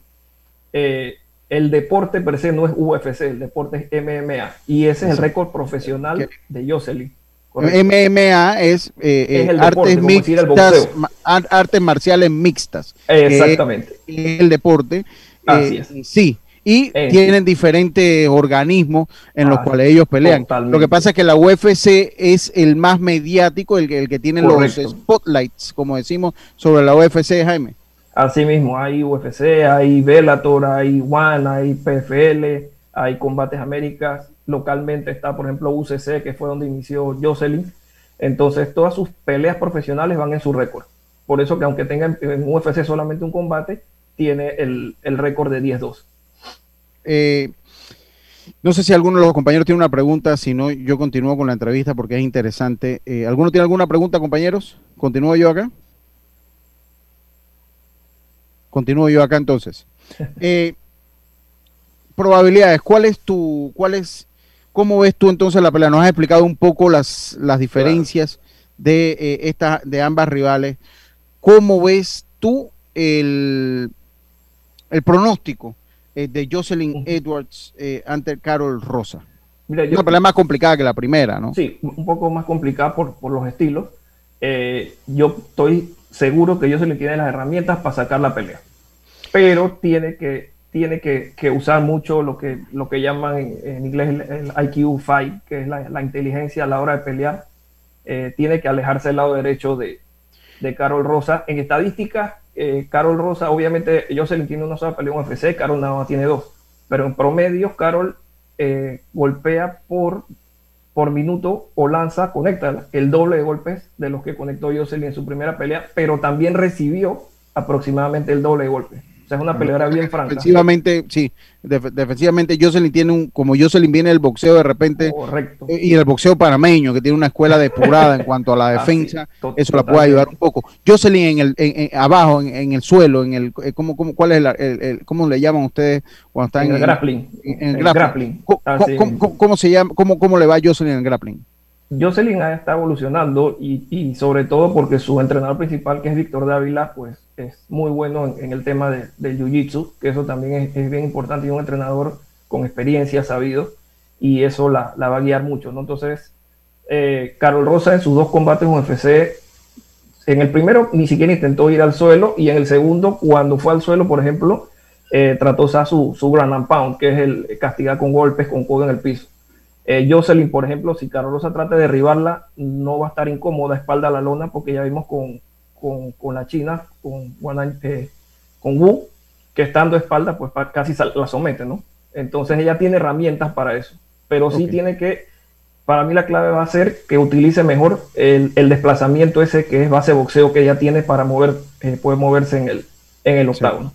Eh, el deporte per se no es UFC, el deporte es MMA. Y ese es el récord profesional de Jocelyn. MMA es, eh, eh, artes, mixtas, artes marciales mixtas. Exactamente. el deporte. Eh, sí. Y tienen diferentes organismos en los cuales ellos pelean. Lo que pasa es que la UFC es el más mediático, el, el que tiene los spotlights, como decimos, sobre la UFC, Jaime. Asimismo, hay UFC, hay Bellator, hay One, hay PFL, hay Combates Américas. Localmente está, por ejemplo, UCC, que fue donde inició Jocelyn. Entonces, todas sus peleas profesionales van en su récord. Por eso que aunque tenga en UFC solamente un combate, tiene el, récord de 10-2. Eh, no sé si alguno de los compañeros tiene una pregunta, si no, yo continúo con la entrevista porque es interesante. Eh, ¿Alguno tiene alguna pregunta, compañeros? ¿Continúo yo acá? Continúo yo acá entonces. Eh, probabilidades, ¿cuál es tu, cuál es, cómo ves tú entonces la pelea? Nos has explicado un poco las, las diferencias de, eh, esta, de ambas rivales. ¿Cómo ves tú el, el pronóstico eh, de Jocelyn Edwards ante Carol Rosa? Mira, Una pelea más complicada que la primera, ¿no? Sí, un poco más complicada por, por los estilos. yo estoy seguro que Jocelyn tiene las herramientas para sacar la pelea. Pero tiene que, tiene que, usar mucho lo que, lo que llaman en, inglés el, IQ 5, que es la, inteligencia a la hora de pelear. Eh, tiene que alejarse del lado derecho de, Carol Rosa. En estadística, eh, Carol Rosa, obviamente, Jocelyn tiene una sola pelea en UFC, Carol nada más tiene dos. Pero en promedio, Carol eh, golpea por por minuto o lanza, conecta el doble de golpes de los que conectó Jocelyn en su primera pelea, pero también recibió aproximadamente el doble de golpes es una peleadora bien franca. Defensivamente, sí. defensivamente, Jocelyn tiene un. Como Jocelyn viene del boxeo de repente. Correcto. Y el boxeo panameño, que tiene una escuela depurada en cuanto a la defensa, eso la puede ayudar un poco. Jocelyn en el, abajo, en, el suelo, en el. Eh, ¿cómo, cómo, cuál es el, ¿Cómo le llaman ustedes cuando están en, el grappling? En, el, grappling. ¿Cómo, se llama? Cómo, ¿Cómo le va a Jocelyn en el grappling? Jocelyn está evolucionando y, sobre todo porque su entrenador principal, que es Víctor Dávila, pues es muy bueno en, el tema de, jiu-jitsu, que eso también es, bien importante y un entrenador con experiencia, sabido, y eso la, va a guiar mucho, ¿no? Entonces, eh, Carol Rosa en sus dos combates en UFC, en el primero ni siquiera intentó ir al suelo, y en el segundo, cuando fue al suelo, por ejemplo, eh, trató usar su, su and pound, que es el castigar con golpes, con codo en el piso. Eh, Jocelyn, por ejemplo, si Carol Rosa trata de derribarla, no va a estar incómoda espalda a la lona, porque ya vimos con, con, la China, con, eh, con Wu, que estando espalda, pues casi la somete, ¿no? Entonces ella tiene herramientas para eso, pero sí tiene que, para mí la clave va a ser que utilice mejor el, desplazamiento ese que es base boxeo que ella tiene para mover, eh, puede moverse en el, en el octágono.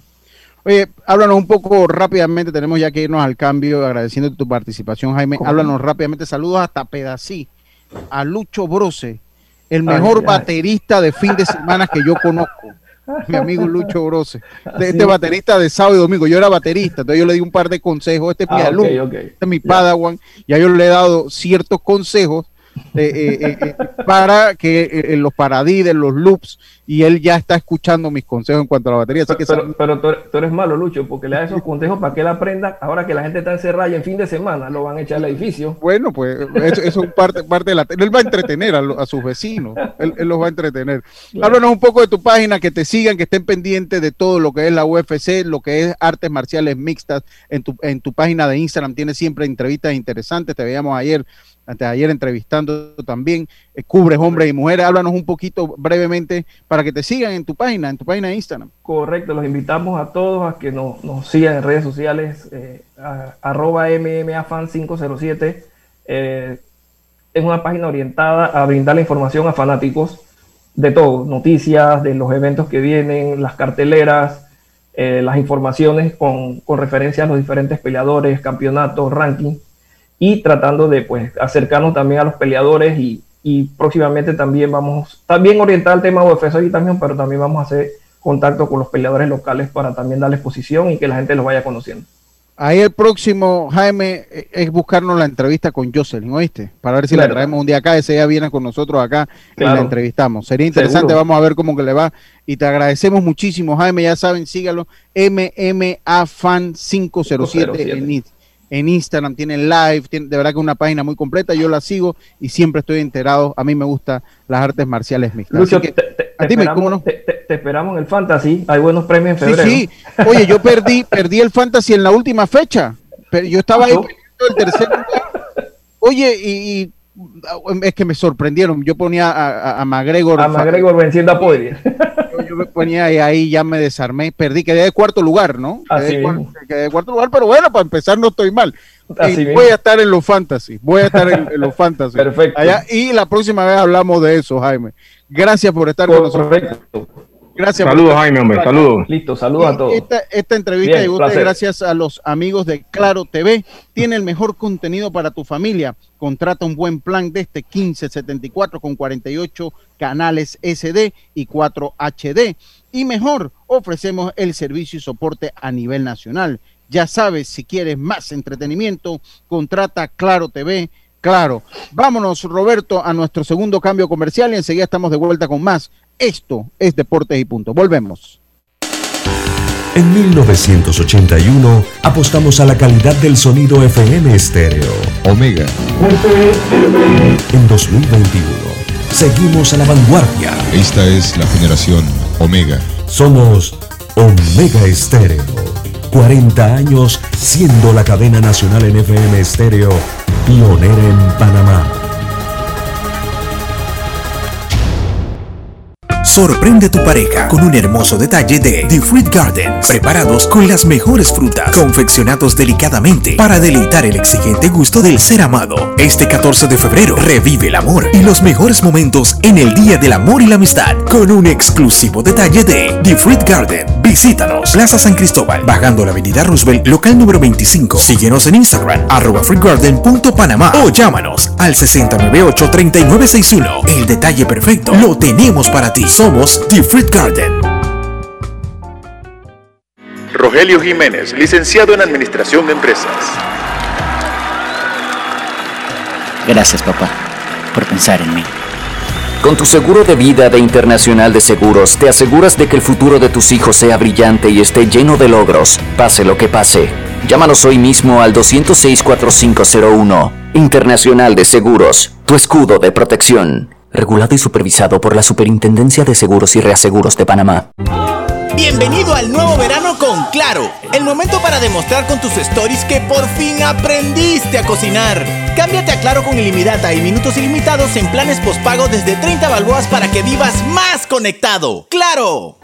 Oye, háblanos un poco rápidamente, tenemos ya que irnos al cambio, agradeciendo tu participación, Jaime. Háblanos rápidamente, saludos hasta Pedací, a Lucho Brose, el mejor baterista de fin de semana que yo conozco. Mi amigo Lucho Brose, este baterista de sábado y domingo. Yo era baterista, entonces yo le di un par de consejos. Este es mi ah, alumno, este es mi padawan. Ya yo le he dado ciertos consejos para que los paradides, los loops, y él ya está escuchando mis consejos en cuanto a la batería. pero, tú, eres malo, Lucho, porque le das esos consejos para que él aprenda. Ahora que la gente está encerrada y en fin de semana lo van a echar al edificio. Bueno, pues eso, es parte, parte de la. Él va a entretener a, sus vecinos. Él, los va a entretener. Háblanos un poco de tu página, que te sigan, que estén pendientes de todo lo que es la UFC, lo que es artes marciales mixtas. En tu, en tu página de Instagram tienes siempre entrevistas interesantes. Te veíamos ayer antes de ayer entrevistando también, eh, cubres hombres y mujeres. Háblanos un poquito brevemente para que te sigan en tu página, en tu página de Instagram. Correcto, los invitamos a todos a que nos, sigan en redes sociales, eh, arroba MMAFan507. Eh, es una página orientada a brindar la información a fanáticos de todo, noticias, de los eventos que vienen, las carteleras, las informaciones con, con referencia a los diferentes peleadores, campeonatos, rankings y tratando de pues acercarnos también a los peleadores y, próximamente también vamos, también orientar el tema UFC y también, pero también vamos a hacer contacto con los peleadores locales para también darles posición y que la gente los vaya conociendo. Ahí el próximo, Jaime, eh, es buscarnos la entrevista con Jocelyn, ¿oíste? Para ver si la traemos un día acá, ese día viene con nosotros acá y la entrevistamos. Sería interesante, vamos a ver cómo que le va. Y te agradecemos muchísimo, Jaime, ya saben, sígalo, MMA Fan 507 en Instagram en Instagram, tienen live, de verdad que es una página muy completa, yo la sigo y siempre estoy enterado, a mí me gustan las artes marciales mixtas. Lucho, te, esperamos, en el Fantasy, hay buenos premios en febrero. Sí, sí, oye, yo perdí, perdí el Fantasy en la última fecha, pero yo estaba ahí el tercer lugar. Oye, y, es que me sorprendieron, yo ponía a, a, McGregor. A McGregor venciendo a Poirier me ponía y ahí ya me desarmé, perdí, quedé de cuarto lugar, ¿no? Quedé, de cuarto, lugar, pero bueno, para empezar no estoy mal. voy a estar en los fantasy, voy a estar en, los fantasy. Perfecto. y la próxima vez hablamos de eso, Jaime. Gracias por estar con nosotros. Gracias. Saludos, Jaime, hombre. Saludos. Listo, saludos a todos. Esta, entrevista llegó gracias a los amigos de Claro TV. Tiene el mejor contenido para tu familia. Contrata un buen plan de este 1574 con 48 canales SD y 4 HD. Y mejor, ofrecemos el servicio y soporte a nivel nacional. Ya sabes, si quieres más entretenimiento, contrata Claro TV. Claro, vámonos Roberto a nuestro segundo cambio comercial y enseguida estamos de vuelta con más esto es Deportes y Punto. Volvemos. En 1981 apostamos a la calidad del sonido FM estéreo. Omega. En 2021 seguimos a la vanguardia. Esta es la generación Omega. Somos Omega Estéreo. 40 años siendo la cadena nacional en FM estéreo, pionera en Panamá. Sorprende tu pareja con un hermoso detalle de The Fruit Gardens, preparados con las mejores frutas, confeccionados delicadamente para deleitar el exigente gusto del ser amado. Este 14 de febrero revive el amor y los mejores momentos en el Día del Amor y la Amistad con un exclusivo detalle de The Fruit Garden. Visítanos, Plaza San Cristóbal, bajando la avenida Roosevelt, local número 25. Síguenos en Instagram, arroba fruitgarden.panamá o llámanos al 698-3961. El detalle perfecto lo tenemos para ti. Somos The Fruit Garden. Rogelio Jiménez, licenciado en Administración de Empresas. Gracias, papá, por pensar en mí. Con tu seguro de vida de Internacional de Seguros, te aseguras de que el futuro de tus hijos sea brillante y esté lleno de logros, pase lo que pase. Llámanos hoy mismo al 206-4501. Internacional de Seguros, tu escudo de protección regulado y supervisado por la Superintendencia de Seguros y Reaseguros de Panamá. Bienvenido al nuevo verano con Claro, el momento para demostrar con tus stories que por fin aprendiste a cocinar. Cámbiate a Claro con ilimitada y minutos ilimitados en planes postpago desde 30 balboas para que vivas más conectado. ¡Claro!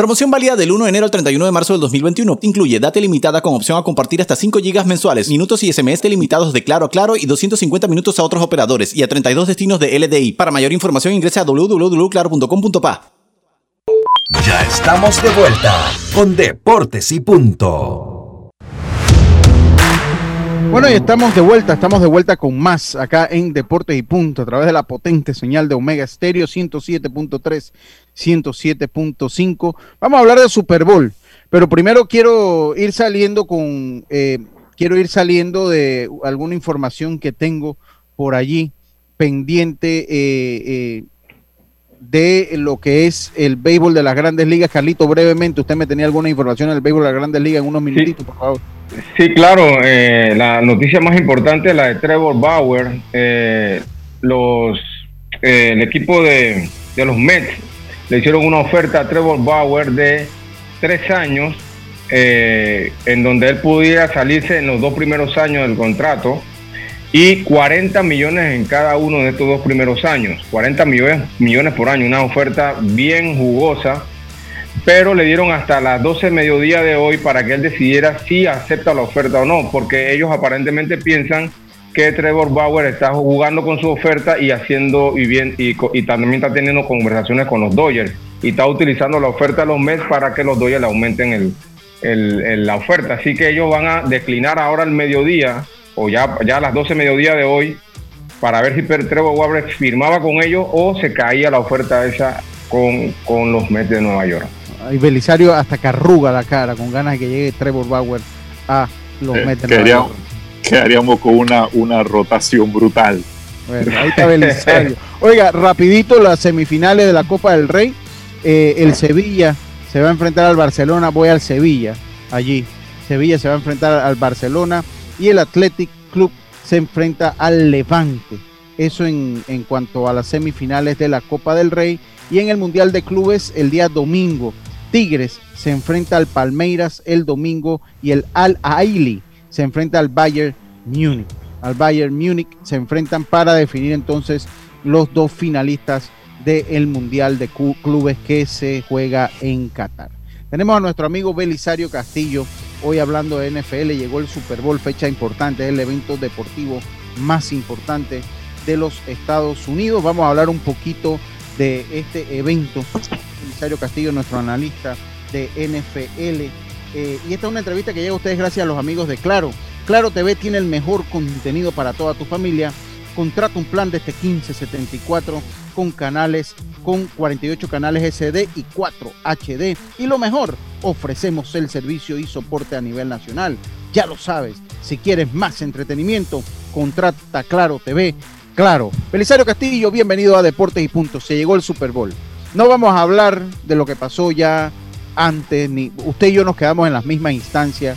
Promoción válida del 1 de enero al 31 de marzo del 2021. Incluye data limitada con opción a compartir hasta 5 GB mensuales, minutos y SMS limitados de Claro a Claro y 250 minutos a otros operadores y a 32 destinos de LDI. Para mayor información ingresa a www.claro.com.pa. Ya estamos de vuelta con Deportes y Punto. Bueno, y estamos de vuelta, estamos de vuelta con más acá en Deportes y Punto a través de la potente señal de Omega Stereo 107.3, 107.5. Vamos a hablar de Super Bowl, pero primero quiero ir saliendo con, eh, quiero ir saliendo de alguna información que tengo por allí pendiente eh, de lo que es el béisbol de las grandes ligas. Carlito, brevemente, usted me tenía alguna información del béisbol de las grandes ligas en unos minutitos, por favor. Sí, claro, la noticia más importante es la de Trevor Bauer. los, el equipo de, de los Mets le hicieron una oferta a Trevor Bauer de tres años, eh, en donde él pudiera salirse en los dos primeros años del contrato y 40 millones en cada uno de estos dos primeros años. 40 millones, millones por año, una oferta bien jugosa, pero le dieron hasta las 12 mediodía de hoy para que él decidiera si acepta la oferta o no, porque ellos aparentemente piensan que Trevor Bauer está jugando con su oferta y haciendo y bien y, también está teniendo conversaciones con los Dodgers y está utilizando la oferta de los Mets para que los Dodgers le aumenten el, la oferta. Así que ellos van a declinar ahora al mediodía o ya, ya a las 12 mediodía de hoy para ver si Trevor Bauer firmaba con ellos o se caía la oferta esa con, con los Mets de Nueva York. Y Belisario hasta que arruga la cara con ganas de que llegue Trevor Bauer a los eh, Mets de Nueva York quedaríamos con una, una rotación brutal. Bueno, ahí está Belisario. Oiga, rapidito las semifinales de la Copa del Rey. Eh, el Sevilla se va a enfrentar al Barcelona. Voy al Sevilla, allí. Sevilla se va a enfrentar al Barcelona y el Athletic Club se enfrenta al Levante. Eso en, en cuanto a las semifinales de la Copa del Rey. Y en el Mundial de Clubes el día domingo. Tigres se enfrenta al Palmeiras el domingo y el Al Aili se enfrenta al Bayern Múnich. Al Bayern Múnich se enfrentan para definir entonces los dos finalistas del Mundial de Clubes que se juega en Qatar. Tenemos a nuestro amigo Belisario Castillo hoy hablando de NFL. Llegó el Super Bowl, fecha importante, el evento deportivo más importante de los Estados Unidos. Vamos a hablar un poquito de este evento. Belisario Castillo, nuestro analista de NFL eh, y esta es una entrevista que llega a ustedes gracias a los amigos de Claro. Claro TV tiene el mejor contenido para toda tu familia. Contrata un plan desde 1574 con canales, con 48 canales SD y 4 HD. Y lo mejor, ofrecemos el servicio y soporte a nivel nacional. Ya lo sabes, si quieres más entretenimiento, contrata Claro TV. Claro. Belisario Castillo, bienvenido a Deportes y Puntos. Se llegó el Super Bowl. No vamos a hablar de lo que pasó ya antes, ni usted y yo nos quedamos en las mismas instancias.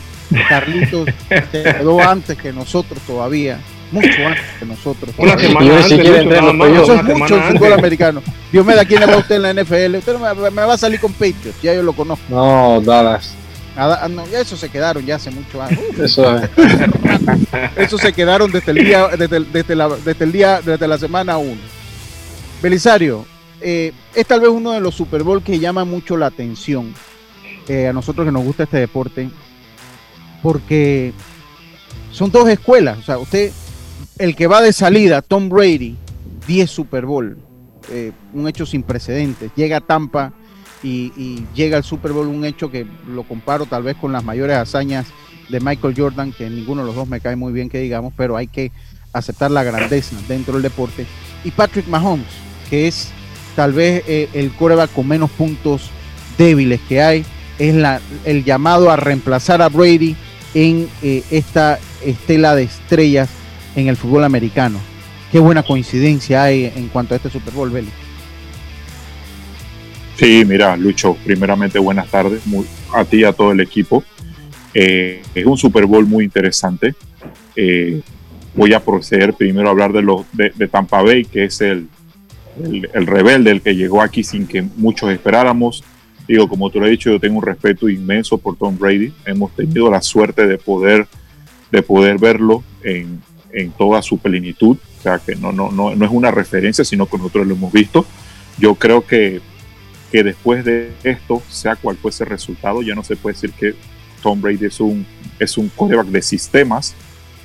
Carlitos quedó antes que nosotros todavía, mucho antes que nosotros. Una semana antes, Eso es mucho el fútbol americano. Dios me da quién va usted en la NFL. Usted me, va a salir con Patriots, ya yo lo conozco. No, Dallas. Ah, no, ya eso se quedaron ya hace mucho años. Eso, eso se quedaron desde el día, desde, desde, la, desde el día, desde la semana 1. Belisario, eh, es tal vez uno de los Super Bowl que llama mucho la atención eh, a nosotros que nos gusta este deporte, porque son dos escuelas. O sea, usted, el que va de salida, Tom Brady, 10 Super Bowl, eh, un hecho sin precedentes, llega a Tampa y, llega al Super Bowl, un hecho que lo comparo tal vez con las mayores hazañas de Michael Jordan, que ninguno de los dos me cae muy bien que digamos, pero hay que aceptar la grandeza dentro del deporte. Y Patrick Mahomes, que es tal vez eh, el coreback con menos puntos débiles que hay, es la, el llamado a reemplazar a Brady en eh, esta estela de estrellas en el fútbol americano. Qué buena coincidencia hay en cuanto a este Super Bowl, Beli. Sí, mira, Lucho, primeramente buenas tardes a ti y a todo el equipo. Eh, es un Super Bowl muy interesante. voy a proceder primero a hablar de, los, de Tampa Bay, que es el, el, rebelde, el que llegó aquí sin que muchos esperáramos. Digo, como tú lo has dicho, yo tengo un respeto inmenso por Tom Brady. Hemos tenido la suerte de poder, de poder verlo en, en toda su plenitud. O sea, que no, no, no, no es una referencia, sino que nosotros lo hemos visto. Yo creo que, que después de esto, sea cual fuese el resultado, ya no se puede decir que Tom Brady es un, es un quarterback de sistemas,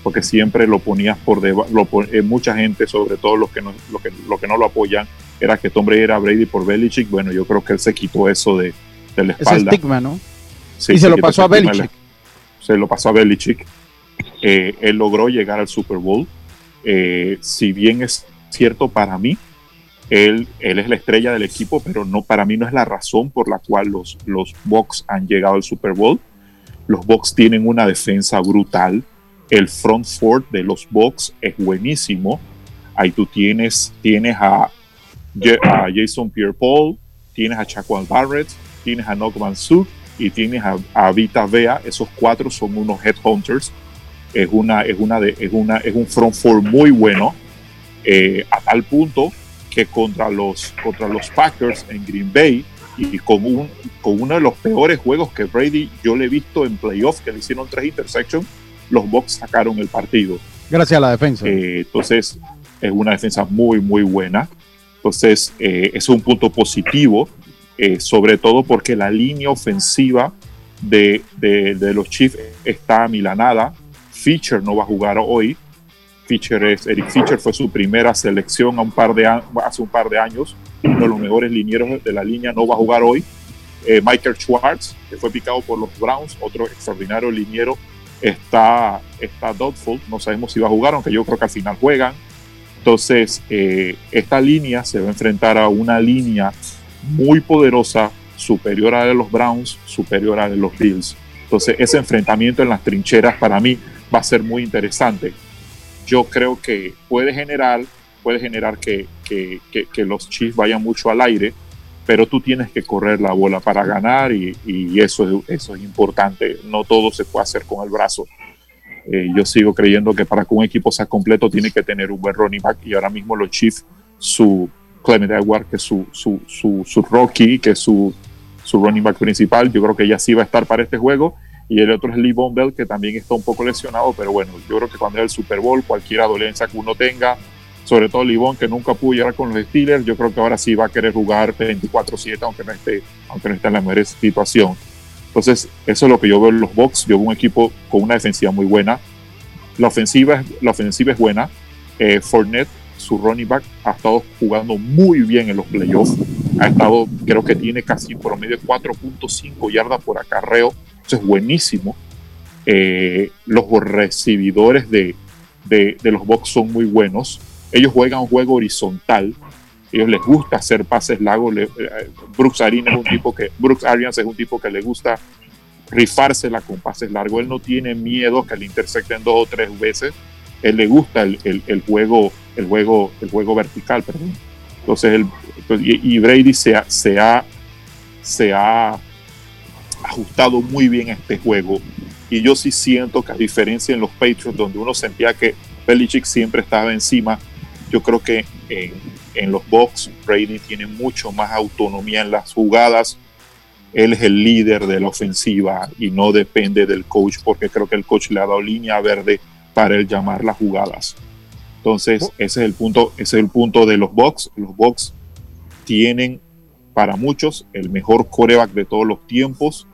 porque siempre lo ponías por debajo, eh, mucha gente, sobre todo los que, no, lo que, lo que no lo apoyan, era que Tom Brady era Brady por Belichick. Bueno, yo creo que él se quitó eso de, de la espalda. Ese estigma, ¿no? y se, lo pasó a Belichick. Se lo pasó a Belichick. Eh, él logró llegar al Super Bowl. Eh, si bien es cierto para mí, él, él, es la estrella del equipo, pero no, para mí no es la razón por la cual los, los Bucks han llegado al Super Bowl. Los Bucks tienen una defensa brutal el front four de los Bucks es buenísimo. Ahí tú tienes, tienes a, Jason Pierre-Paul, tienes a Chacuan Barrett, tienes a Nokman Suk y tienes a, Vita Vea. Esos cuatro son unos headhunters. Es, una, es, una de, es, una, es un front four muy bueno, eh, a tal punto que contra los, contra los Packers en Green Bay y con, un, con uno de los peores juegos que Brady yo le he visto en playoffs, que le hicieron tres intersections, los Bucks sacaron el partido. Gracias a la defensa. Eh, entonces, es una defensa muy, muy buena. Entonces, eh, es un punto positivo, eh, sobre todo porque la línea ofensiva de, de, los Chiefs está milanada. Fischer no va a jugar hoy. Fischer es, Eric Fischer fue su primera selección a un par de, hace un par de años. Uno de los mejores linieros de la línea no va a jugar hoy. Michael Schwartz, que fue picado por los Browns, otro extraordinario liniero, está, está doubtful, no sabemos si va a jugar, aunque yo creo que al final juegan. Entonces, eh, esta línea se va a enfrentar a una línea muy poderosa, superior a la de los Browns, superior a la de los Bills. Entonces, ese enfrentamiento en las trincheras para mí va a ser muy interesante. Yo creo que puede generar, puede generar que, que, que los Chiefs vayan mucho al aire, pero tú tienes que correr la bola para ganar y, eso, es, eso es importante. No todo se puede hacer con el brazo. Eh, yo sigo creyendo que para que un equipo sea completo tiene que tener un buen running back y ahora mismo los Chiefs, su Clement Edward, que es su, su, su, su Rocky, que es su, su running back principal, yo creo que ya sí va a estar para este juego. Y el otro es Lee Bell, que también está un poco lesionado, pero bueno, yo creo que cuando es el Super Bowl, cualquier dolencia que uno tenga, sobre todo Libón, que nunca pudo llegar con los Steelers, yo creo que ahora sí va a querer jugar 24-7, aunque no esté, aunque no esté en la mejor situación. Entonces, eso es lo que yo veo en los Bucks. Yo veo un equipo con una defensiva muy buena. La ofensiva, la ofensiva es buena. Eh, Fournette, su running back, ha estado jugando muy bien en los playoffs. Ha estado, creo que tiene casi promedio de 4.5 yardas por acarreo. Eso es buenísimo. Eh, los recibidores de, de, los Bucks son muy buenos. Ellos juegan un juego horizontal. Ellos les gusta hacer pases largos. Eh, Brooks Arians es un tipo que Brooks Arians es un tipo que le gusta rifársela con pases largos. Él no tiene miedo que le intersecten dos o tres veces. Él le gusta el, el, juego, el juego, el juego vertical, perdón. Entonces, el, y, Brady se ha, se ha, se ha ajustado muy bien a este juego. Y yo sí siento que a diferencia en los Patriots, donde uno sentía que Belichick siempre estaba encima, yo creo que en, los box Brady tiene mucho más autonomía en las jugadas. Él es el líder de la ofensiva y no depende del coach porque creo que el coach le ha dado línea verde para él llamar las jugadas. Entonces, ese es el punto, ese es el punto de los box. Los box tienen para muchos el mejor coreback de todos los tiempos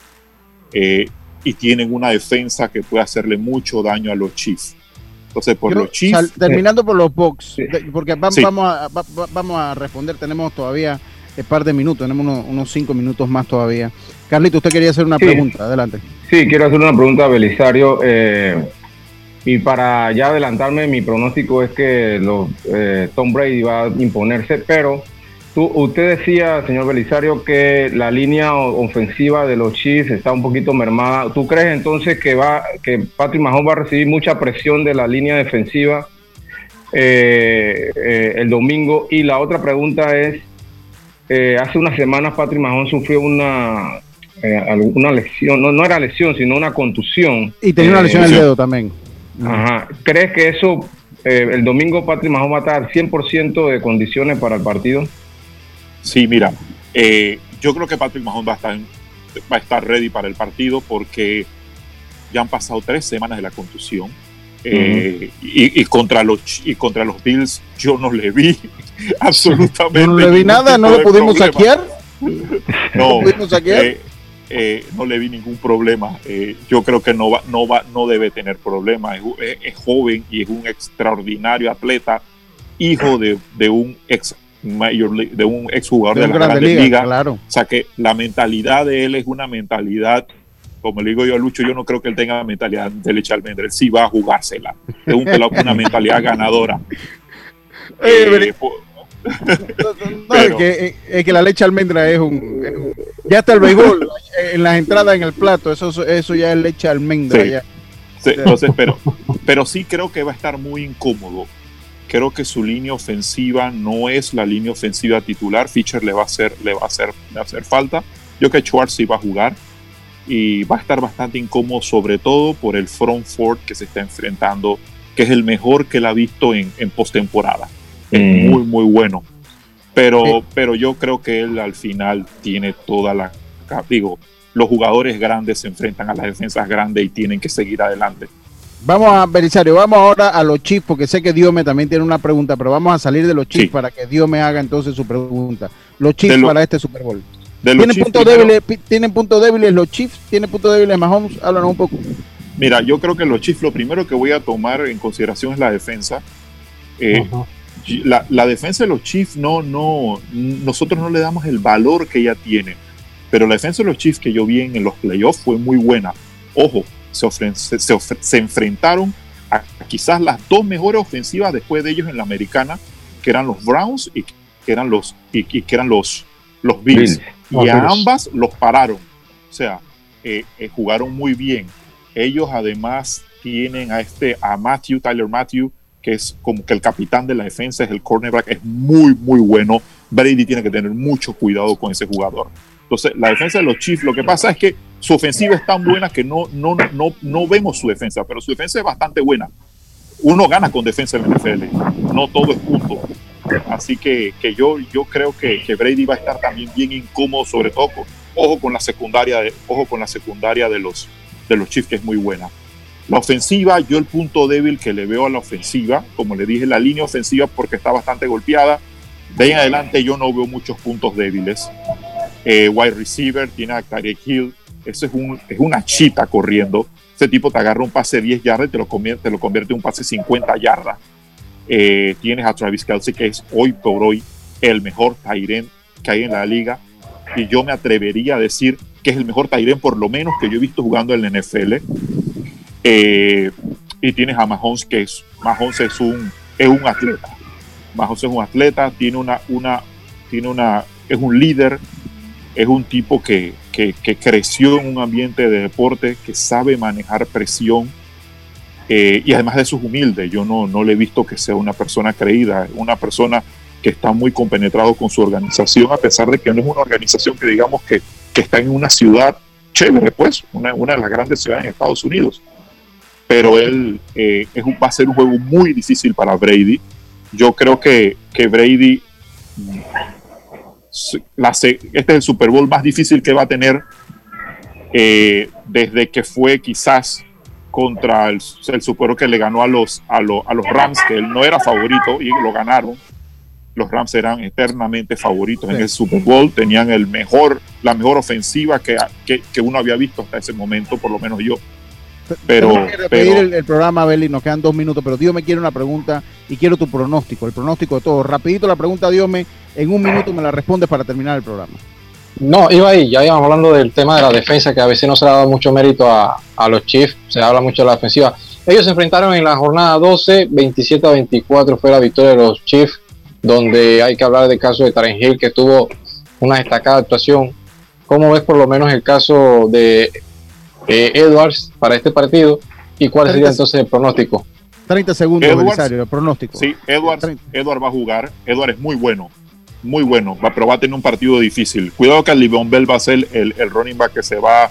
eh, y tienen una defensa que puede hacerle mucho daño a los Chiefs. Entonces, por los Chiefs. terminando por los Bucks, porque vamos, a, vamos a responder, tenemos todavía un par de minutos, tenemos unos, cinco minutos más todavía. Carlito, usted quería hacer una pregunta, adelante. Sí, quiero hacer una pregunta a Belisario. Eh, y para ya adelantarme, mi pronóstico es que los, eh, Tom Brady va a imponerse, pero usted decía, señor Belisario, que la línea ofensiva de los Chiefs está un poquito mermada. ¿Tú crees entonces que va que Patrick Mahomes va a recibir mucha presión de la línea defensiva eh, eh, el domingo? Y la otra pregunta es, eh, hace unas semanas Patrick Mahomes sufrió una, una lesión, no, no era lesión, sino una contusión. Y tenía una lesión en el dedo también. Ajá. ¿Crees que eso, el domingo Patrick Mahomes va a estar 100% de condiciones para el partido? Sí, mira, eh, yo creo que Patrick Mahomes va a, estar, va a estar ready para el partido porque ya han pasado tres semanas de la contusión. Eh, y, contra los y contra los Bills yo no le vi absolutamente no le vi nada no lo pudimos saquear no, pudimos saquear? Eh, no le vi ningún problema yo creo que no va no va no debe tener problema es, joven y es un extraordinario atleta hijo de, de un ex de un exjugador de, de la Grande Liga. Claro. O sea que la mentalidad de él es una mentalidad, como le digo yo a Lucho, yo no creo que él tenga la mentalidad de leche almendra, él sí va a jugársela. Es un pelado con una mentalidad ganadora. Eh, es, que, es, que, la leche almendra es un, ya está el béisbol en las entradas en el plato eso eso ya es leche almendra entonces pero pero sí creo que va a estar muy incómodo Creo que su línea ofensiva no es la línea ofensiva titular. Fischer le va a hacer, le va a hacer, le va a hacer falta. Yo creo que Schwartz sí va a jugar y va a estar bastante incómodo, sobre todo por el front four que se está enfrentando, que es el mejor que él ha visto en, en postemporada. Es Mm. muy, muy bueno. Pero, pero yo creo que él al final tiene toda la. Digo, los jugadores grandes se enfrentan a las defensas grandes y tienen que seguir adelante. Vamos a, Belisario, vamos ahora a los Chiefs, porque sé que Diome también tiene una pregunta, pero vamos a salir de los Chiefs Sí. para que Diome haga entonces su pregunta. Los Chiefs De lo- para este Super Bowl. ¿Tienen puntos, débiles, ¿Tienen puntos débiles los Chiefs? ¿Tienen puntos débiles Mahomes? Háblanos un poco. Mira, yo creo que los Chiefs lo primero que voy a tomar en consideración es la defensa. Eh, la, la defensa de los Chiefs no, no, nosotros no le damos el valor que ella tiene. Pero la defensa de los Chiefs que yo vi en los playoffs fue muy buena. Ojo, se, ofren- se, se ofre- se enfrentaron a quizás las dos mejores ofensivas después de ellos en la americana, que eran los Browns y que eran los, y, y que eran los, los Bills. Bills. Y a ambas los pararon. O sea, eh, eh, jugaron muy bien. Ellos además tienen a este, a Matthew, Tyler Matthew, que es como que el capitán de la defensa, es el cornerback, es muy, muy bueno. Brady tiene que tener mucho cuidado con ese jugador. Entonces, la defensa de los Chiefs, lo que pasa es que su ofensiva es tan buena que no, no, no, no vemos su defensa, pero su defensa es bastante buena. Uno gana con defensa en la NFL, no todo es punto. Así que, que yo, yo creo que, que Brady va a estar también bien incómodo, sobre todo con, ojo con la secundaria de, ojo con la secundaria de los, de los Chiefs, que es muy buena. La ofensiva, yo el punto débil que le veo a la ofensiva, como le dije, la línea ofensiva porque está bastante golpeada. De ahí en adelante yo no veo muchos puntos débiles. Eh, wide receiver, tiene a Tyreek Hill, ese es, un, es una chita corriendo. Ese tipo te agarra un pase de 10 yardas y te lo convierte, te lo convierte en un pase de 50 yardas. Eh, tienes a Travis Kelsey, que es hoy por hoy el mejor Tyren que hay en la liga. Y yo me atrevería a decir que es el mejor Tyren, por lo menos que yo he visto jugando en la NFL. Eh, y tienes a Mahomes, que es, Mahomes es un, es un atleta. Mahomes es un atleta, tiene una, una, tiene una, es un líder, es un tipo que, que, creció en un ambiente de deporte, que sabe manejar presión eh, y además de eso es humilde. Yo no, no le he visto que sea una persona creída, una persona que está muy compenetrado con su organización, a pesar de que no es una organización que digamos que, que está en una ciudad chévere, pues, una, una de las grandes ciudades en Estados Unidos. Pero él eh, va a ser un juego muy difícil para Brady. Yo creo que, que Brady, la este es el Super Bowl más difícil que va a tener eh, desde que fue quizás contra el, el Super Bowl que le ganó a los, a, los, a los Rams, que él no era favorito y lo ganaron. Los Rams eran eternamente favoritos en el Super Bowl, tenían el mejor, la mejor ofensiva que, que, que uno había visto hasta ese momento, por lo menos yo. Pero, que pero el, el programa, Beli, nos quedan dos minutos, pero Dios me quiere una pregunta y quiero tu pronóstico, el pronóstico de todo. Rapidito la pregunta, Dios me, en un minuto me la respondes para terminar el programa. No, iba ahí, ya íbamos hablando del tema de la defensa, que a veces no se le ha dado mucho mérito a, a los Chiefs, se habla mucho de la ofensiva. Ellos se enfrentaron en la jornada 12, 27 a 24 fue la victoria de los Chiefs, donde hay que hablar del caso de Taren Hill, que tuvo una destacada actuación. ¿Cómo ves por lo menos el caso de eh, Edwards para este partido? ¿Y cuál sería entonces el pronóstico? 30 segundos, Edwards, el pronóstico. Sí, Edward, Edward va a jugar. Edward es muy bueno, muy bueno, va, pero va a tener un partido difícil. Cuidado que Livon Bell va a ser el, el running back que se va,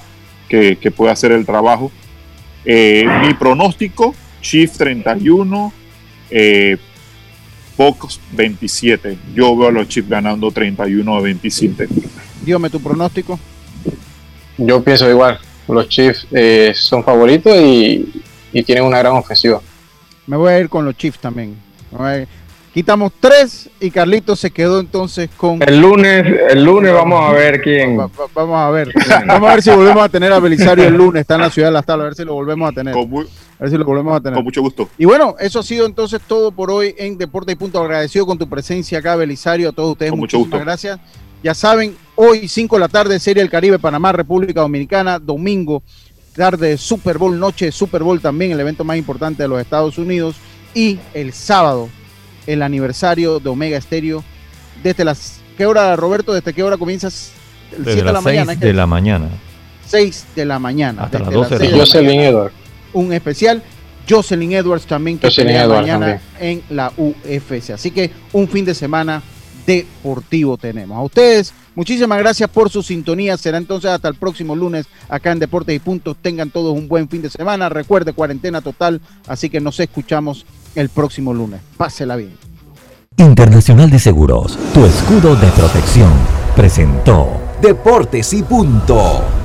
que, que puede hacer el trabajo. Eh, mi pronóstico, Chiefs 31, eh, Bucks 27. Yo veo a los Chiefs ganando 31 a 27. Dígame tu pronóstico. Yo pienso igual, los Chiefs eh, son favoritos y, y tienen una gran ofensiva. Me voy a ir con los Chiefs también. Me voy a ir- Quitamos tres y Carlitos se quedó entonces con. El lunes, el lunes vamos a ver quién. Va- va- Vamos a ver. Vamos a ver si volvemos a tener a Belisario el lunes. Está en la ciudad de las tablas. A ver si lo volvemos a tener. Con, A ver si lo volvemos a tener. con mucho gusto. Y bueno, eso ha sido entonces todo por hoy en Deporte y Punto. Agradecido con tu presencia acá, Belisario. A todos ustedes, Con mucho muchísimas gusto. gracias. Ya saben, hoy 5 de la tarde, Serie del Caribe, Panamá, República Dominicana. Domingo, tarde de Super Bowl, noche de Super Bowl también, el evento más importante de los Estados Unidos. Y el sábado, el aniversario de Omega Estéreo. Desde las. ¿Qué hora, Roberto? ¿Desde qué hora comienzas? El 7 Desde de la las mañana. 6 ¿es que de la mañana. 6 de la mañana. Hasta las desde 12 de la. Jocelyn Edwards. un especial. Jocelyn Edwards también que pelea mañana en la UFC. Así que un fin de semana deportivo tenemos. A ustedes, muchísimas gracias por su sintonía. Será entonces hasta el próximo lunes acá en Deportes y Puntos. Tengan todos un buen fin de semana. Recuerde, cuarentena total, así que nos escuchamos el próximo lunes. Pásela bien. Internacional de Seguros, tu escudo de protección, presentó Deportes y Punto.